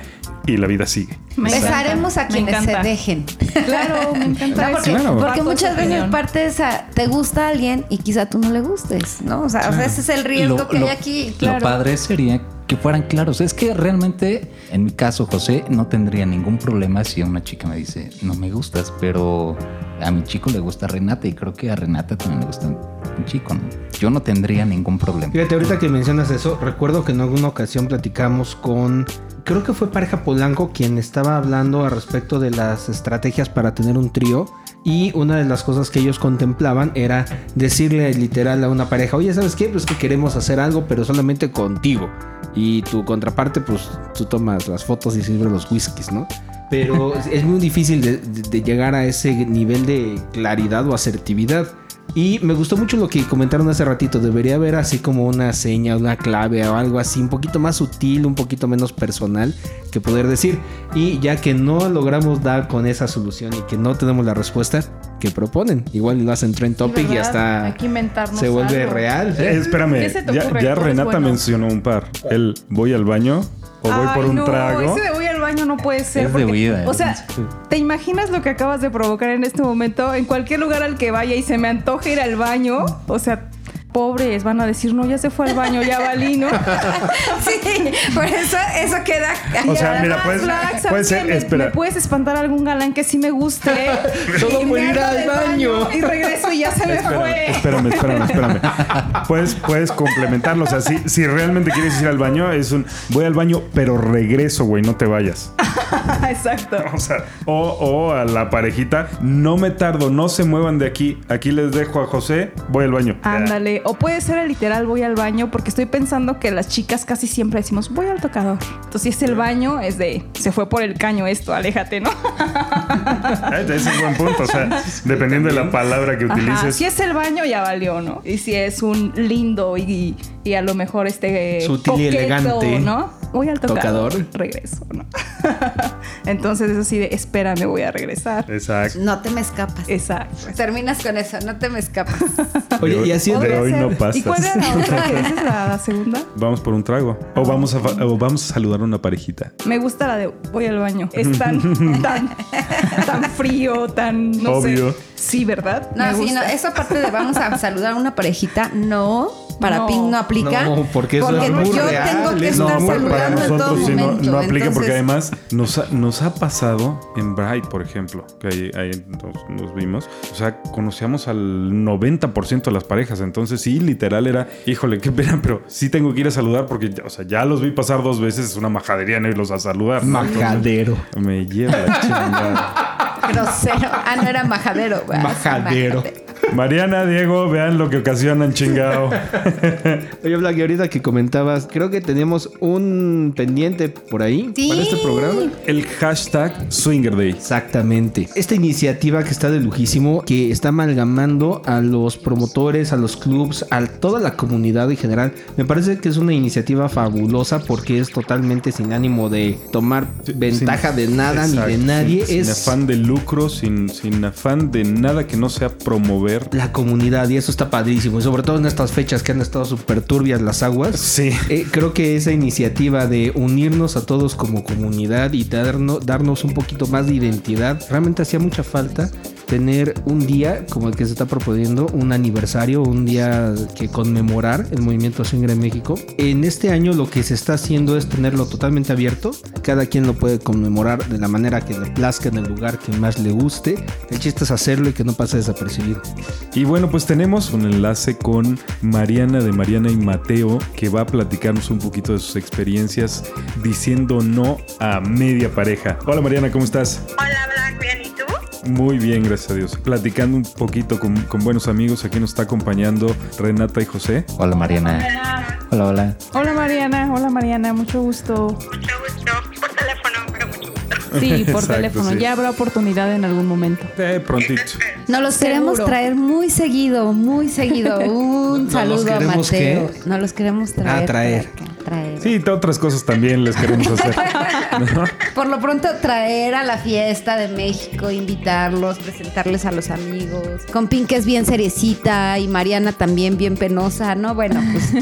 y la vida sigue. Me encanta. Besaremos a quienes se dejen. Claro, me encanta. No, porque. Claro. muchas veces parte esa, te gusta alguien y quizá tú no le gustes, ¿no? O sea, o sea, ese es el riesgo Lo- que lo- hay aquí. Claro. Lo padre sería que fueran claros. Es que realmente, en mi caso, José, no tendría ningún problema si una chica me dice, no me gustas, pero a mi chico le gusta Renata y creo que a Renata también le gusta un chico. Yo no tendría ningún problema. Fíjate, ahorita que mencionas eso, recuerdo que en alguna ocasión platicamos con, creo que fue pareja Polanco quien estaba hablando al respecto de las estrategias para tener un trío. Y una de las cosas que ellos contemplaban era decirle literal a una pareja, oye, ¿sabes qué? Pues que queremos hacer algo, pero solamente contigo. Y tu contraparte, pues tú tomas las fotos y sirves los whiskies, ¿no? Pero es muy difícil de llegar a ese nivel de claridad o asertividad. Y me gustó mucho lo que comentaron hace ratito. Debería haber así como una seña, una clave o algo así, un poquito más sutil, un poquito menos personal que poder decir. Y ya que no logramos dar con esa solución y que no tenemos la respuesta, que proponen? Igual lo hacen trend topic y hasta Hay que inventarnos se vuelve algo. real. Eh, espérame, ¿Qué se te ya, Renata bueno? mencionó un par. El voy al baño o voy por Ay, un no, trago. Ese de voy al baño no puede ser. Es de porque- huida, O sea, ¿te imaginas lo que acabas de provocar en este momento? En cualquier lugar al que vaya y se me antoja ir al baño, o sea, pobres, van a decir, no, ya se fue al baño, ya valí, ¿no? Sí, por eso eso queda. O sea, mira, puedes-. Me- espera. Me, puedes espantar a algún galán que sí me guste. Solo Y por me ir al baño. Y regreso y ya se me Espérame, fue. espérame, espérame, espérame. Puedes, puedes complementarlo. O sea, si, si realmente quieres ir al baño, es un voy al baño, pero regreso, güey, no te vayas. Exacto. O sea, o, o a la parejita, no me tardo, no se muevan de aquí. Aquí les dejo a José, voy al baño. Ándale. O puede ser el literal voy al baño, porque estoy pensando que las chicas casi siempre decimos voy al tocador. Entonces, si es el baño, es de se fue por el caño esto, aléjate, ¿no? Ese es un buen punto. O sea, dependiendo de la palabra que Ajá. utilices. Si es el baño, ya valió, ¿no? Y si es un lindo y, y a lo mejor este. Sutil y elegante. ¿no? Voy al tocador. Tocador. Regreso, ¿no? Entonces, es así de espérame, voy a regresar. Exacto. No te me escapas. Exacto. Terminas con eso, no te me escapas. Oye, y hoy- así de hoy no ser. pasas. ¿Y cuál era la otra que dices, la, la segunda? Vamos por un trago. O vamos a, o vamos a saludar a una parejita. Me gusta la de voy al baño. Es tan, tan, tan frío, tan. No Obvio. sé. Sí, ¿verdad? No, sí, no, esa parte de vamos a saludar a una parejita, no, para No. Pink no aplica. No, porque eso es muy yo real, tengo que es estar saludando todo nosotros sí no, no aplica porque además nos ha, nos ha pasado en Bright, por ejemplo, que ahí, ahí nos, nos vimos. O sea, conocíamos al 90% de las parejas. Entonces sí, literal era, híjole, qué pena, pero sí tengo que ir a saludar porque, o sea, ya los vi pasar dos veces. Es una majadería no irlos a saludar. ¿no? Majadero. Entonces, me lleva la chingada. Grosero. Ah, no era majadero. güey. Sí, Majadero. Mariana, Diego, vean lo que ocasionan, chingado. Oye, Black, y ahorita que comentabas, creo que teníamos un pendiente por ahí Sí. para este programa. El hashtag Swinger Day. Exactamente. Esta iniciativa que está de lujísimo, que está amalgamando a los promotores, a los clubs, a toda la comunidad en general, me parece que es una iniciativa fabulosa porque es totalmente sin ánimo de tomar ventaja de nada ni de nadie. Sin, es sin afán de lucro, sin, sin afán de nada que no sea promover. La comunidad y eso está padrísimo. Y sobre todo en estas fechas que han estado súper turbias las aguas. Sí. Eh, creo que esa iniciativa de unirnos a todos como comunidad y darnos, darnos un poquito más de identidad, realmente hacía mucha falta tener un día como el que se está proponiendo, un aniversario, un día que conmemorar el movimiento swinger en México. En este año lo que se está haciendo es tenerlo totalmente abierto. Cada quien lo puede conmemorar de la manera que le plazca en el lugar que más le guste. El chiste es hacerlo y que no pase desapercibido. Y bueno, pues tenemos un enlace con Mariana de Mariana y Mateo que va a platicarnos un poquito de sus experiencias diciendo no a media pareja. Hola Mariana, ¿cómo estás? Hola, Black. Muy bien, gracias a Dios. Platicando un poquito con, con buenos amigos. Aquí nos está acompañando Renata y José. Hola Mariana. Hola, hola. Hola Mariana, hola Mariana, mucho gusto. Mucho gusto. Sí, por Exacto, teléfono. sí. Ya habrá oportunidad en algún momento. Eh, prontito. Nos los queremos Seguro. traer muy seguido, muy seguido. Un ¿Nos saludo los a Mateo. qué? No los queremos traer. Ah, traer. Sí, te- otras cosas también les queremos hacer. ¿no? Por lo pronto traer a la fiesta de México, invitarlos, presentarles a los amigos. Con Pink que es bien seriecita y Mariana también bien penosa, ¿no? Bueno, pues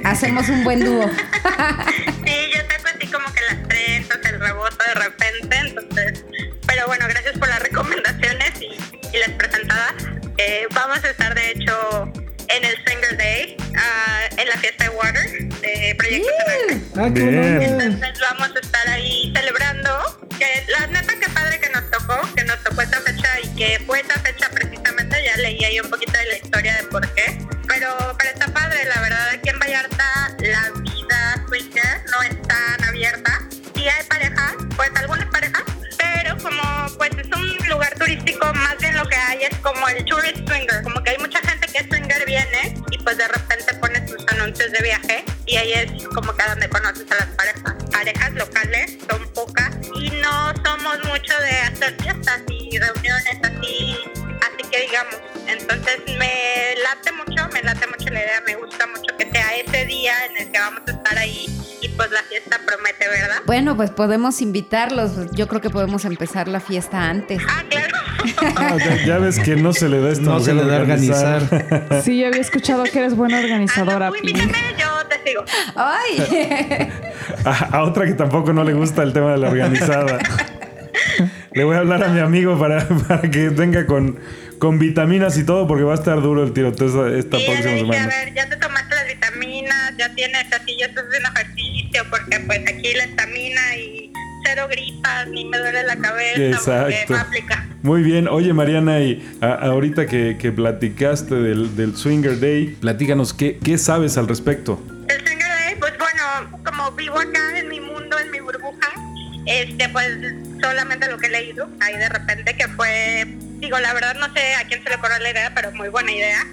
hacemos un buen dúo. Sí, yo saco así como que las trenzas, el reboto de repente, entonces, pero bueno, gracias por las recomendaciones y, y las presentadas. Eh, vamos a estar de hecho en el Singer Day, ah, en la fiesta de Water de Proyecto Cervantes. Ah, qué Bien. Entonces vamos a estar ahí celebrando. Que la neta que padre que nos tocó, que nos tocó esta fecha y que fue esta fecha precisamente, ya leí ahí un poquito de la historia de por qué. Pero, pero está padre, la verdad, aquí en Vallarta es como el tourist swinger, como que hay mucha gente que swinger viene y pues de repente pone sus anuncios de viaje y ahí es como que donde conoces a las parejas. Parejas locales son pocas y no somos mucho de hacer fiestas y reuniones así, así que digamos. Entonces me late mucho, me late mucho la idea, me gusta mucho que sea ese día en el que vamos a estar ahí y pues la fiesta promete. Bueno, pues podemos invitarlos. Yo creo que podemos empezar la fiesta antes. Ah, claro. Ah, ya, ya ves que no se le da esta No se le da organizar. organizar. Sí, yo había escuchado que eres buena organizadora, Ah, no, invítame, yo te sigo. ¡Ay! A, a otra que tampoco no le gusta el tema de la organizada. Le voy a hablar a mi amigo para, para que venga con, con vitaminas y todo, porque va a estar duro el tiroteo esta, ya próxima dije, a semana. ver, ya te tomaste las vitaminas, ya tienes así, ya estás haciendo ejercicio, porque pues aquí la estamina y cero gripas, ni me duele la cabeza, Exacto. aplica. Muy bien. Oye, Mariana, y a- ahorita que, que platicaste del, del Swinger Day, platícanos, ¿qué, ¿qué sabes al respecto? El Singer Day, pues bueno, como vivo acá en mi mundo, en mi burbuja, este, pues solamente lo que he leído, ahí de repente que fue, digo, la verdad no sé a quién se le ocurrió la idea, pero muy buena idea.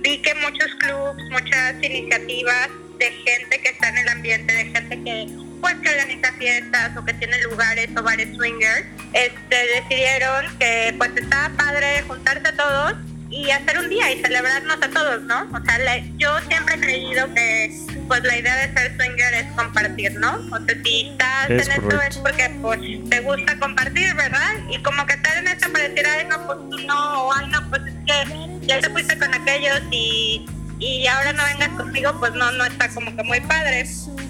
Vi que muchos clubs, muchas iniciativas de gente que está en el ambiente, de gente que pues que organiza fiestas o que tiene lugares o bares swingers, este, decidieron que pues estaba padre juntarse todos y hacer un día y celebrarnos a todos, ¿no? O sea, la- yo siempre he creído que pues la idea de ser swinger es compartir, ¿no? O sea, si estás Es en esto correcto. es porque pues te gusta compartir, ¿verdad? Y como que estar en esto para decir, ay, no, pues tú no, o ay, no, pues es que ya te fuiste con aquellos y, y ahora no vengas conmigo, pues no, no está como que muy padre.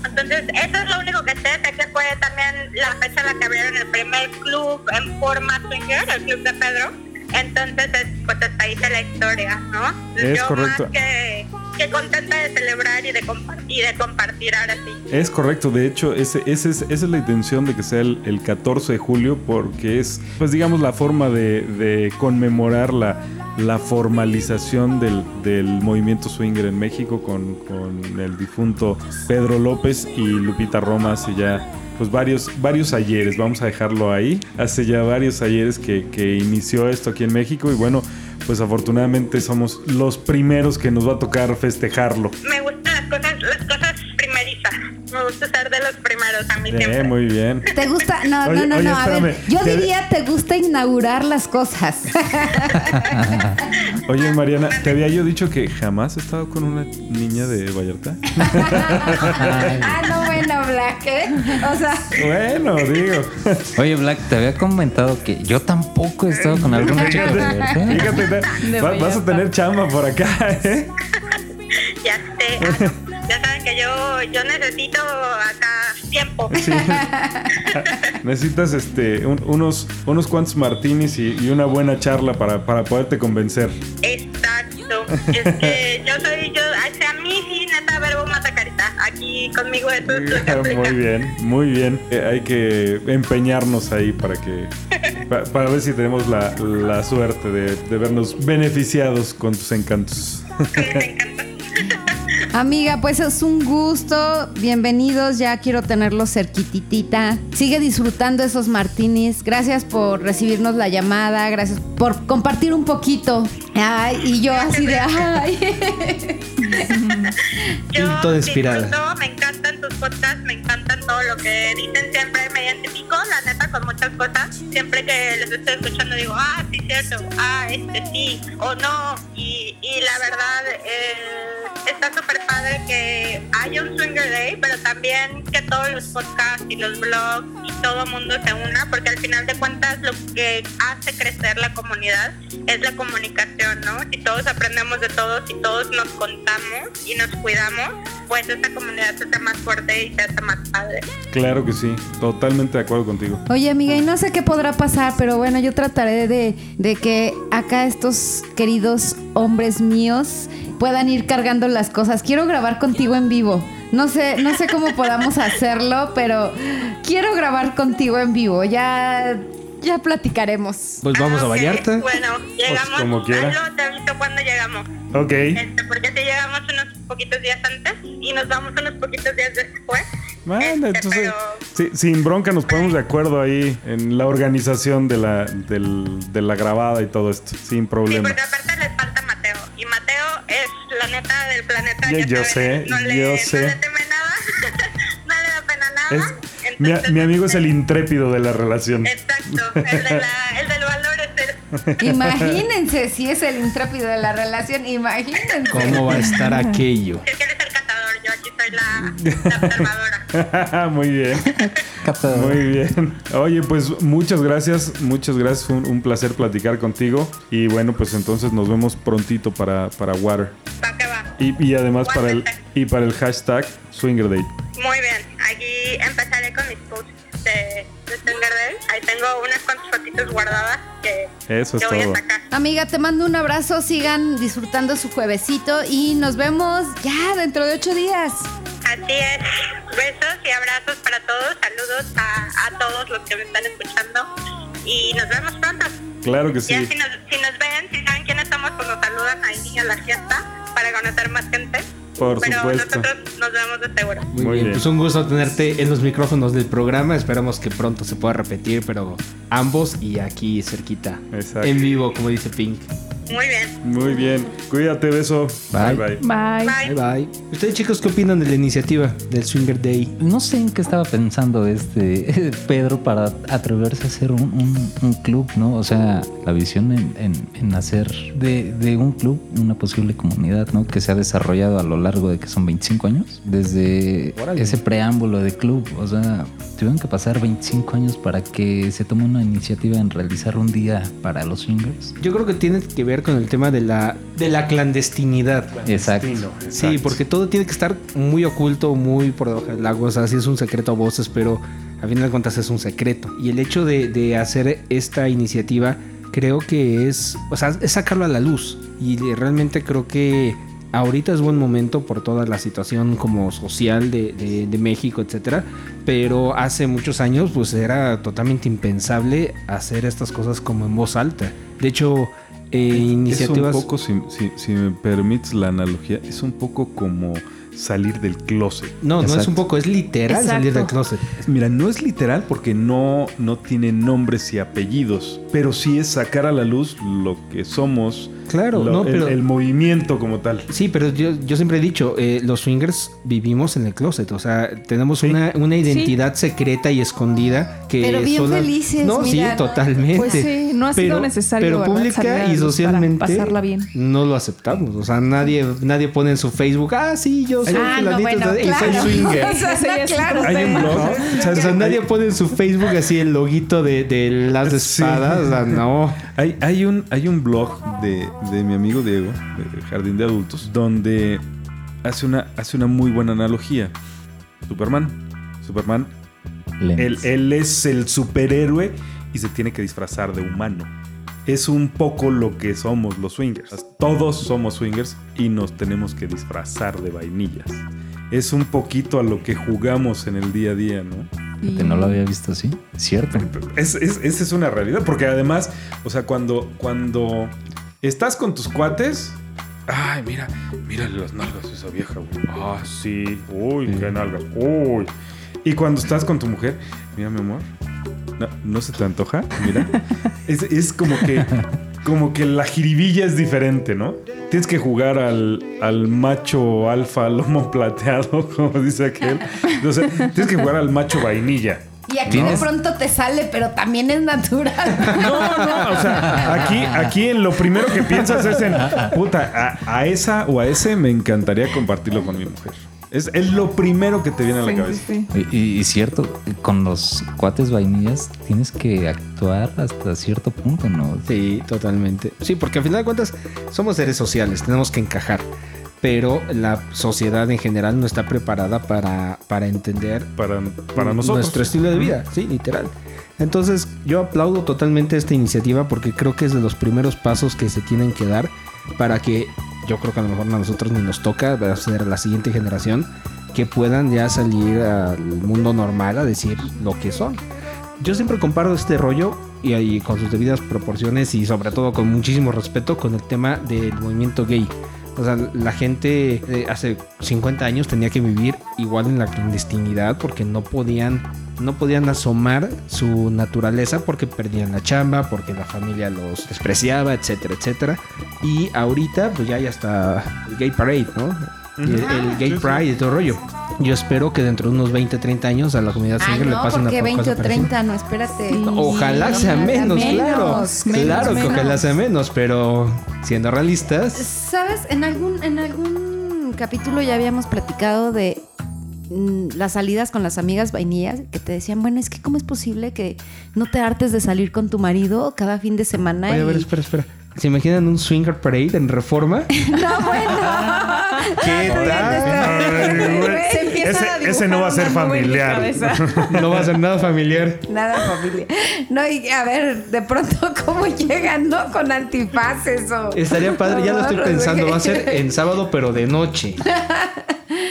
Entonces, eso es lo único que sé, sé que fue también la fecha en la que abrieron el primer club en forma swinger, el club de Pedro. Entonces, es- pues hasta ahí está la historia, ¿no? Es Yo correcto. más que, que contenta de celebrar y de, compartir, y de compartir ahora sí. Es correcto, de hecho, ese, ese es, esa es la intención de que sea el, el 14 de julio, porque es, pues digamos, la forma de, de conmemorar la, la formalización del, del movimiento swinger en México con, con el difunto Pedro López y Lupita Roma hace ya pues varios, varios ayeres, vamos a dejarlo ahí, hace ya varios ayeres que, que inició esto aquí en México y bueno, pues afortunadamente somos los primeros que nos va a tocar festejarlo. Me gustan Me gusta ser de los primeros a mí siempre. Muy bien. ¿Te gusta? No, Oye, no, no, oye, no. A ver, yo Te- diría te gusta inaugurar las cosas. Oye, Mariana, ¿te había yo dicho que jamás he estado con una niña de Vallarta? ah, no, bueno, Black, ¿eh? O sea, bueno, digo. Oye, Black, te había comentado que yo tampoco he estado con alguna chica de verdad. Fíjate, te- De va- vas a Vallarta. tener chamba por acá, ¿eh? Ya sé. Ya saben que yo, yo necesito acá tiempo. Sí. Necesitas este, un- unos, unos cuantos martinis y, y una buena charla para, para poderte convencer. Exacto. Es que yo soy, yo, hacia mí sí, neta, verbo mata carita. Aquí conmigo eso es. Muy bien, muy bien. Eh, hay que empeñarnos ahí para que pa- para ver si tenemos la, la suerte de, de vernos beneficiados con tus encantos. Me encanta. Amiga, pues es un gusto. Bienvenidos, ya quiero tenerlos cerquititita. Sigue disfrutando esos martinis. Gracias por recibirnos la llamada, gracias por compartir un poquito. Ay, y yo así de, ay. Yo inspirada. disfruto, me encantan tus podcasts, me encantan todo todo lo que dicen siempre me identifico, la neta, con muchas cosas. Siempre que les estoy escuchando digo, ah, sí, cierto, ah, este sí, o no. Y, y la verdad, eh, está súper padre que haya un Swinger Day, pero también que todos los podcasts y los blogs y todo mundo se una, porque al final de cuentas lo que hace crecer la comunidad es la comunicación, ¿no? Si todos aprendemos de todos y todos nos contamos y nos cuidamos, pues esta comunidad se hace más fuerte y se hace más padre. Claro que sí, totalmente de acuerdo contigo. Oye, amiga, y no sé qué podrá pasar, pero bueno, yo trataré de, de que acá estos queridos hombres míos puedan ir cargando las cosas. Quiero grabar contigo en vivo. No sé, no sé cómo podamos hacerlo, pero quiero grabar contigo en vivo. Ya, ya platicaremos. Pues vamos Ah, a ok. Vallarta. Bueno, llegamos. como quiera. Hazlo, te aviso cuando llegamos. Ok. Este, porque si llegamos unos poquitos días antes y nos vamos unos poquitos días después. Bueno, Este, entonces, pero- sí, sin bronca nos ponemos de acuerdo ahí en la organización de la, del- de la grabada y todo esto, sin Sí, problema. porque aparte les es la neta del planeta. Yo saben, sé, no le, yo no sé. le teme nada. no le da pena nada. Es- mi, Entonces, mi amigo es el intrépido de la relación. Exacto. El, de la- el del valor es el. Imagínense si es el intrépido de la relación, imagínense. ¿Cómo va a estar aquello? Es que él es el cazador. Yo aquí soy la, la observadora. Muy bien. Muy bien. Oye, pues muchas gracias, muchas gracias. Fue un, un placer platicar contigo. Y bueno, pues entonces nos vemos prontito para, para Water. Va que va. Y, y además para el, y para el hashtag Swinger Day. Muy bien, aquí empezaré con mis posts de, de Swinger Day. Ahí tengo unas cuantas fotitos guardadas que, Eso es que voy todo. a sacar. Amiga, te mando un abrazo, sigan disfrutando su juevesito y nos vemos ya dentro de ocho días. Así es. Besos y abrazos para todos. Saludos a, a todos los que me están escuchando. Y nos vemos pronto. Claro que Ya sí. si nos, si nos ven, si saben quiénes somos, pues nos saludan ahí en la fiesta para conocer más gente. Por Pero supuesto. nosotros nos vemos de seguro. Muy, Muy bien. bien. pues un gusto tenerte en los micrófonos del programa. Esperamos que pronto se pueda repetir, pero ambos y aquí cerquita. Exacto. En vivo, como dice Pink. Muy bien. Muy bien. Cuídate, beso. Bye. bye. Bye. Bye. Bye bye. ¿Ustedes chicos qué opinan de la iniciativa del Swinger Day? No sé en qué estaba pensando este Pedro para atreverse a hacer un, un- un club, ¿no? O sea, la visión en, en- en hacer de, de un club una posible comunidad, ¿no? Que se ha desarrollado a lo largo de que son 25 años. Desde Órale. ese preámbulo de club. O sea, tuvieron que pasar 25 años para que se tome una iniciativa en realizar un día para los swingers. Yo creo que tiene que ver con el tema de la, de la clandestinidad. Exacto. Sí, porque todo tiene que estar muy oculto, muy por debajo del agua. O sea, sí es un secreto a voces, pero a final de cuentas es un secreto. Y el hecho de, de hacer esta iniciativa, creo que es, o sea, es sacarlo a la luz. Y realmente creo que ahorita es buen momento por toda la situación como social de, de- de México, etcétera. Pero hace muchos años, pues era totalmente impensable hacer estas cosas como en voz alta. De hecho, eh, iniciativas. Es un poco, si, si- si me permites la analogía, es un poco como salir del closet. No, no es un poco, es literal Exacto. salir del closet. Mira, no es literal porque no, no tiene nombres y apellidos, pero sí es sacar a la luz lo que somos, Claro, lo- no, el, pero- el movimiento como tal. Sí, pero yo, yo siempre he dicho, eh, los swingers vivimos en el closet, o sea, tenemos Sí. una, una identidad secreta y escondida que Pero bien sola- felices, No, mira, sí, totalmente. Pues sí, no ha sido necesario, Pero pública y para socialmente pasarla bien. no lo aceptamos, o sea, nadie nadie pone en su Facebook, ah, sí, yo soy Ah, no, bueno, y soy claro. swinger. O sea, sí, No, es claro. otro Hay un blog. O sea, o sea, nadie pone en su Facebook así el loguito de, de las Sí. espadas, o sea, no. Hay, hay, un, hay un blog de, de mi amigo Diego, de Jardín de Adultos, donde hace una, hace una muy buena analogía. Superman. Superman, él, él es el superhéroe y se tiene que disfrazar de humano. Es un poco lo que somos los swingers. Todos somos swingers y nos tenemos que disfrazar de vainillas. Es un poquito a lo que jugamos en el día a día, ¿no? Que no lo había visto así. Cierto. Es, es- esa es una realidad, porque además, o sea, cuando, cuando estás con tus cuates, ay, mira, mírale las nalgas a esa vieja, güey. Ah, sí, uy, qué nalgas, uy. Y cuando estás con tu mujer, mira, mi amor, no, ¿no se te antoja, mira. Es, es como que, como que la jiribilla es diferente, ¿no? tienes que jugar al, al macho alfa lomo plateado, como dice aquel. Entonces, tienes que jugar al macho vainilla. Y aquí de pronto te sale, pero también es natural. No, no, o sea, aquí, aquí en lo primero que piensas es en, puta, a, a esa o a ese me encantaría compartirlo con mi mujer. Es, es lo primero que te viene a la Sí, cabeza. sí, sí. Y, y- y cierto, con los cuates vainillas tienes que actuar hasta cierto punto, ¿no? Sí, totalmente. Sí, porque al final de cuentas somos seres sociales, tenemos que encajar. Pero la sociedad en general no está preparada para, para entender Para, para nosotros. nuestro estilo de vida, sí, literal. Entonces, yo aplaudo totalmente esta iniciativa porque creo que es de los primeros pasos que se tienen que dar para que yo creo que a lo mejor a nosotros ni nos toca, va a ser la siguiente generación que puedan ya salir al mundo normal a decir lo que son. Yo siempre comparo este rollo y ahí con sus debidas proporciones y sobre todo con muchísimo respeto con el tema del movimiento gay. O sea, la gente hace 50 años tenía que vivir igual en la clandestinidad porque no podían, no podían asomar su naturaleza porque perdían la chamba, porque la familia los despreciaba, etcétera, etcétera. Y ahorita, pues ya hay hasta el Gay Parade, ¿no? El, el Gay sí, sí. Pride y todo el rollo. Yo espero que dentro de unos 20, 30 años a la comunidad swinger le pase una porque cosa 20 o parecida. 30, no, espérate. Ojalá sea menos, claro. menos, claro que ojalá sea menos, pero siendo realistas, ¿Sabes? En algún, en algún capítulo ya habíamos platicado de mm, las salidas con las amigas vainillas que te decían, bueno, es que cómo es posible que no te hartes de salir con tu marido cada fin de semana. Oye, a ver, y- espera, espera. ¿Se imaginan un swinger parade en reforma? No, bueno. ¿Qué Ay, güey. Ese- no va a ser familiar. No va a ser nada familiar. Nada familia. No, y a ver, de pronto, ¿cómo llegan, no? Con antifaces o. Estaría padre, ya lo estoy pensando. Va a ser en sábado, pero de noche.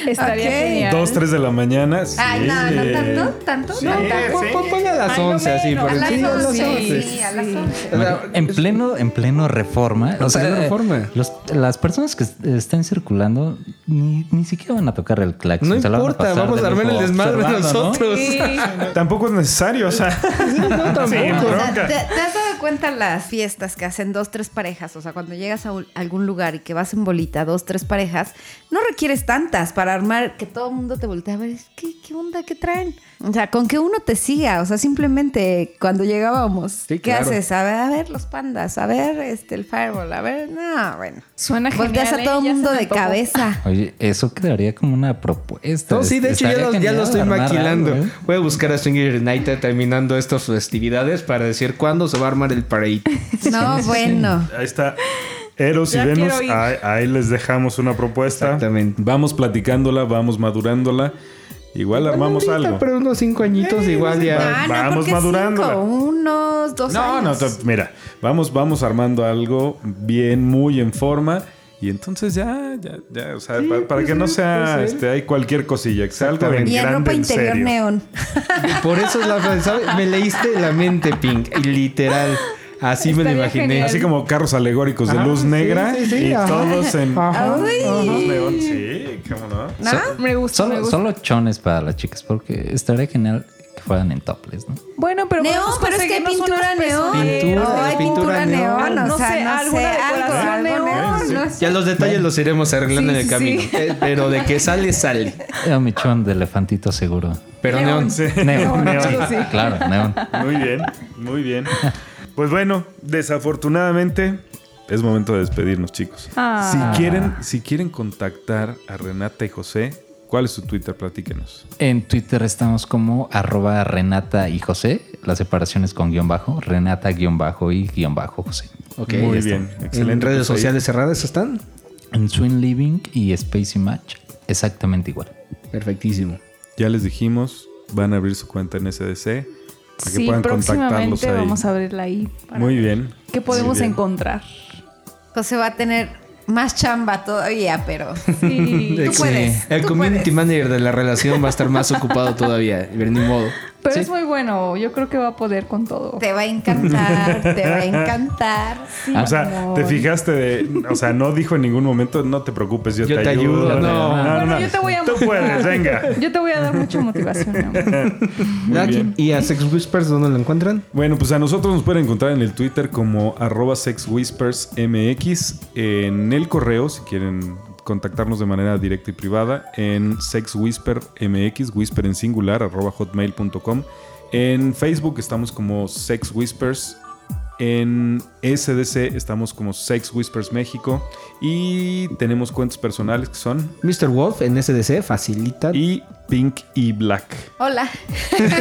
Estaría genial. Dos, tres de la mañana. Sí. Ay, no, no tanto, tanto, Sí, no sí. tanto. Pon- Ponle a las 11 así, A las sí, a las 11, 11. sí, a las 11. O sea, En pleno, en pleno reforma. O sea, pleno Reforma. los- las personas que est- estén circulando ni, ni siquiera van a tocar el claxon. No se la van importa, vamos a armar el desmadre nosotros. Sí. Tampoco es necesario, o sea. No, tampoco. Sin O sea. ¿te, te has dado cuenta las fiestas que hacen dos, tres parejas? O sea, cuando llegas a un- algún lugar y que vas en bolita, dos, tres parejas, no requieres tantas para armar que todo el mundo te voltee a ver, ¿qué, qué onda? ¿Qué traen? O sea, con que uno te siga, o sea, simplemente cuando llegábamos, Sí, ¿qué claro. haces? A ver, a ver los pandas, a ver este el fireball, a ver, no, bueno. Suena Volteas genial. a todo ¿eh? el se mundo de cabeza. Oye, eso quedaría como una propuesta. No, sí, de hecho ya lo, ya lo estoy maquilando. algo, ¿eh? Voy a buscar a Swinger United terminando estas festividades para decir cuándo se va a armar el parade. No, bueno. Ahí está. Eros y Venus, ahí, ahí les dejamos una propuesta. Exactamente. Vamos platicándola, vamos madurándola. Igual armamos algo. Pero unos cinco añitos igual ya. Ah, no, vamos cinco, unos dos No, no, años. to- mira, vamos, vamos armando algo bien, muy en forma. Y entonces ya, ya, ya, o sea, pa- para, que no sea este, hay cualquier cosilla, que sea algo. Y en grande, ropa interior neón. Por eso es la frase, ¿sabes? Me leíste la mente, Pink. Y literal. Así me lo imaginé. genial. Así como carros alegóricos de Ah, luz sí, negra sí, sí, y ajá. todos en Ajá. Neón. Sí, cómo no. ¿No? Me gusta, me Solo, gusta. solo chones para las chicas, porque estaría genial que fueran en topless, ¿no? Bueno, pero Neón, podemos pero es que hay pintura neón. Pintura, No, hay pintura neón. O sea, no sé, algo, neón. Ya los detalles los iremos arreglando en el camino. Eh, Pero de que sale, sale. Era mi chon de elefantito seguro. Pero Neón. neón. Sí. Neón. Neón. Sí. Claro, neón. Muy bien, muy bien. Pues bueno, desafortunadamente es momento de despedirnos, chicos. Ah. Si quieren, si quieren contactar a Renata y José, ¿cuál es su Twitter? Platíquenos. En Twitter estamos como arroba Renata y José. La separación es con guion bajo. Renata guion bajo y guion bajo José. Ok, Muy bien, está. excelente, ¿En redes pues ahí- sociales cerradas están? En Swing Living y Spacey Match, exactamente igual. Perfectísimo. Ya les dijimos, van a abrir su cuenta en SDC para que Sí, puedan contactarlos próximamente ahí. vamos a abrirla ahí. para Muy bien. ¿Qué podemos bien. encontrar? José va a tener más chamba todavía, pero Sí. tú puedes. El tú community puedes. manager de la relación va a estar más ocupado todavía. Pero ni modo. Pero Sí. es muy bueno. Yo creo que va a poder con todo. Te va a encantar, te va a encantar. Sí, O sea, amor. te fijaste de. O sea, no dijo en ningún momento, no te preocupes, yo, Yo te, te ayudo. No. Bueno, yo te voy a Tú puedes, venga. Yo te voy a dar mucha motivación, mi amor. Bien. ¿Y a Sex Whispers dónde lo encuentran? Bueno, pues a nosotros nos pueden encontrar en el Twitter como arroba sexwhispersmx, en el correo, si quieren contactarnos de manera directa y privada, en sexwhispermx, whisper en singular, arroba hotmail.com. En Facebook estamos como Sex Whispers. En SDC estamos como Sex Whispers México. Y tenemos cuentos personales que son Mr. Wolf en SDC, facilita. y Pink y Black. Hola. Pero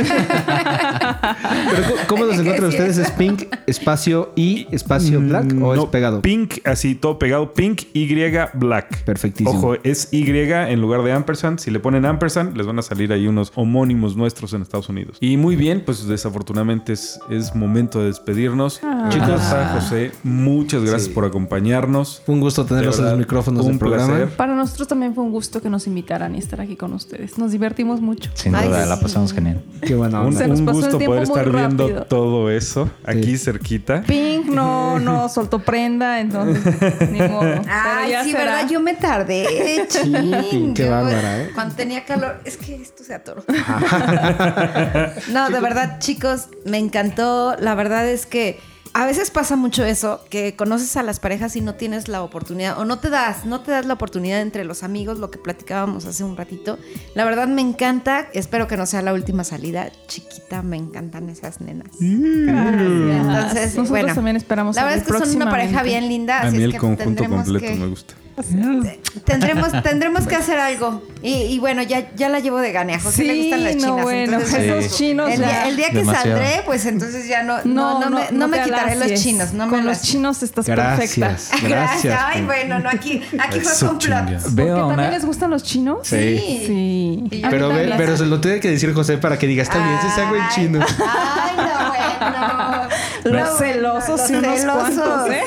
¿cómo- ¿cómo los encuentran ustedes? ¿Es Pink, espacio y espacio Black o Mm, No, es pegado? Pink, así todo pegado. Pink Y Black. Perfectísimo. Ojo, es Y en lugar de ampersand. Si le ponen ampersand, les van a salir ahí unos homónimos nuestros en Estados Unidos. Y muy bien, pues desafortunadamente es, es momento de despedirnos. Chicos. Rafa, José, muchas gracias Sí. por acompañarnos. Fue un gusto tenerlos en los micrófonos un del programa. placer. Para nosotros también fue un gusto que nos invitaran y estar aquí con ustedes. Nos divertimos mucho. Sin Ay, duda, la pasamos genial. Qué buena Un, onda. Se nos un pasó el gusto tiempo poder estar viendo todo eso aquí Sí. cerquita. Pink no, no soltó prenda, entonces ni modo. Ay, sí, será. ¿verdad? Yo me tardé. Chin. qué bárbara, ¿eh? Cuando tenía calor, es que esto se atoró. no, de verdad, chicos, me encantó. La verdad es que a veces pasa mucho eso, que conoces a las parejas y no tienes la oportunidad, o no te das, no te das la oportunidad entre los amigos, lo que platicábamos hace un ratito. La verdad me encanta, espero que no sea la última salida. Chiquita, me encantan esas nenas. Entonces, Nosotros bueno, también esperamos La verdad es que son una pareja bien linda. A así mí es el que conjunto tendremos completo que- me gusta. Tendremos, tendremos que hacer algo. Y, y bueno, ya, ya la llevo de gane. A José le Sí, gustan las no, chinas. bueno, entonces, Sí. esos chinos el, ya- día, el día que Demasiado. saldré, pues entonces ya no, no, no, me, no me quitaré los chinos. No me Con los alacies. chinos estás Gracias. perfecta. Gracias. Ay, bueno, no, aquí, aquí fue complot. chinga. ¿Por Veo qué a también una, les gustan los chinos? Sí. Sí. Pero, ve- pero se lo tiene que decir José para que diga, está bien, si se hago en chino. Ay, no, bueno. Los No, celosos unos celosos. cuantos, ¿eh?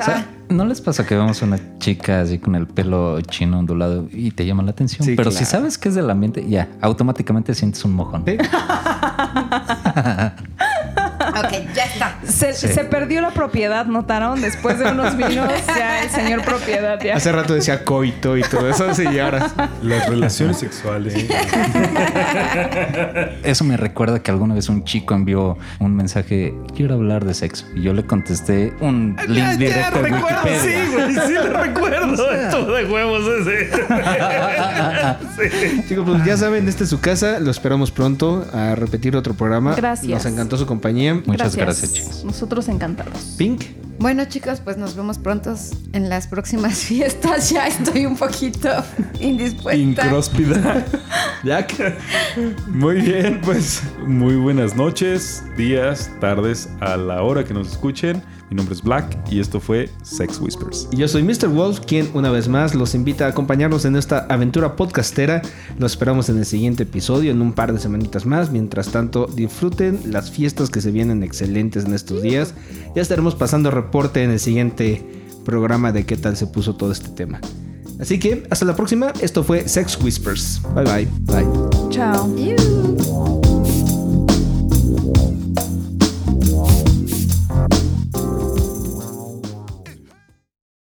O sea, ¿No les pasa que vemos a una chica así con el pelo chino ondulado y te llama la atención? Sí, Pero claro. si sabes que es del ambiente, ya, automáticamente sientes un mojón. Sí. Ya está. Se, Sí. se perdió la propiedad, ¿notaron? Después de unos vinos, ya el señor propiedad ya. Hace rato decía coito y todo eso, sí, y ahora. Las relaciones sexuales. Eso me recuerda que alguna vez un chico envió un mensaje, quiero hablar de sexo. Y yo le contesté un link directo a Wikipedia. güey, sí lo recuerdo. Esto de huevos ese. Chicos, pues ya saben, este es su casa. Lo esperamos pronto a repetir otro programa. Gracias. Nos encantó su compañía. Muchas gracias, chicos. Nosotros encantados. Pink. Bueno, chicos, pues nos vemos pronto en las próximas fiestas. Ya estoy un poquito indispuesta. Incróspida. Jack. Muy bien, pues muy buenas noches, días, tardes, a la hora que nos escuchen. Mi nombre es Black y esto fue Sex Whispers. Y yo soy Mr. Wolf, quien una vez más los invita a acompañarnos en esta aventura podcastera. Los esperamos en el siguiente episodio, en un par de semanitas más. Mientras tanto, disfruten las fiestas que se vienen excelentes en estos días. Ya estaremos pasando reporte en el siguiente programa de qué tal se puso todo este tema. Así que hasta la próxima. Esto fue Sex Whispers. Bye bye. Bye. Chao.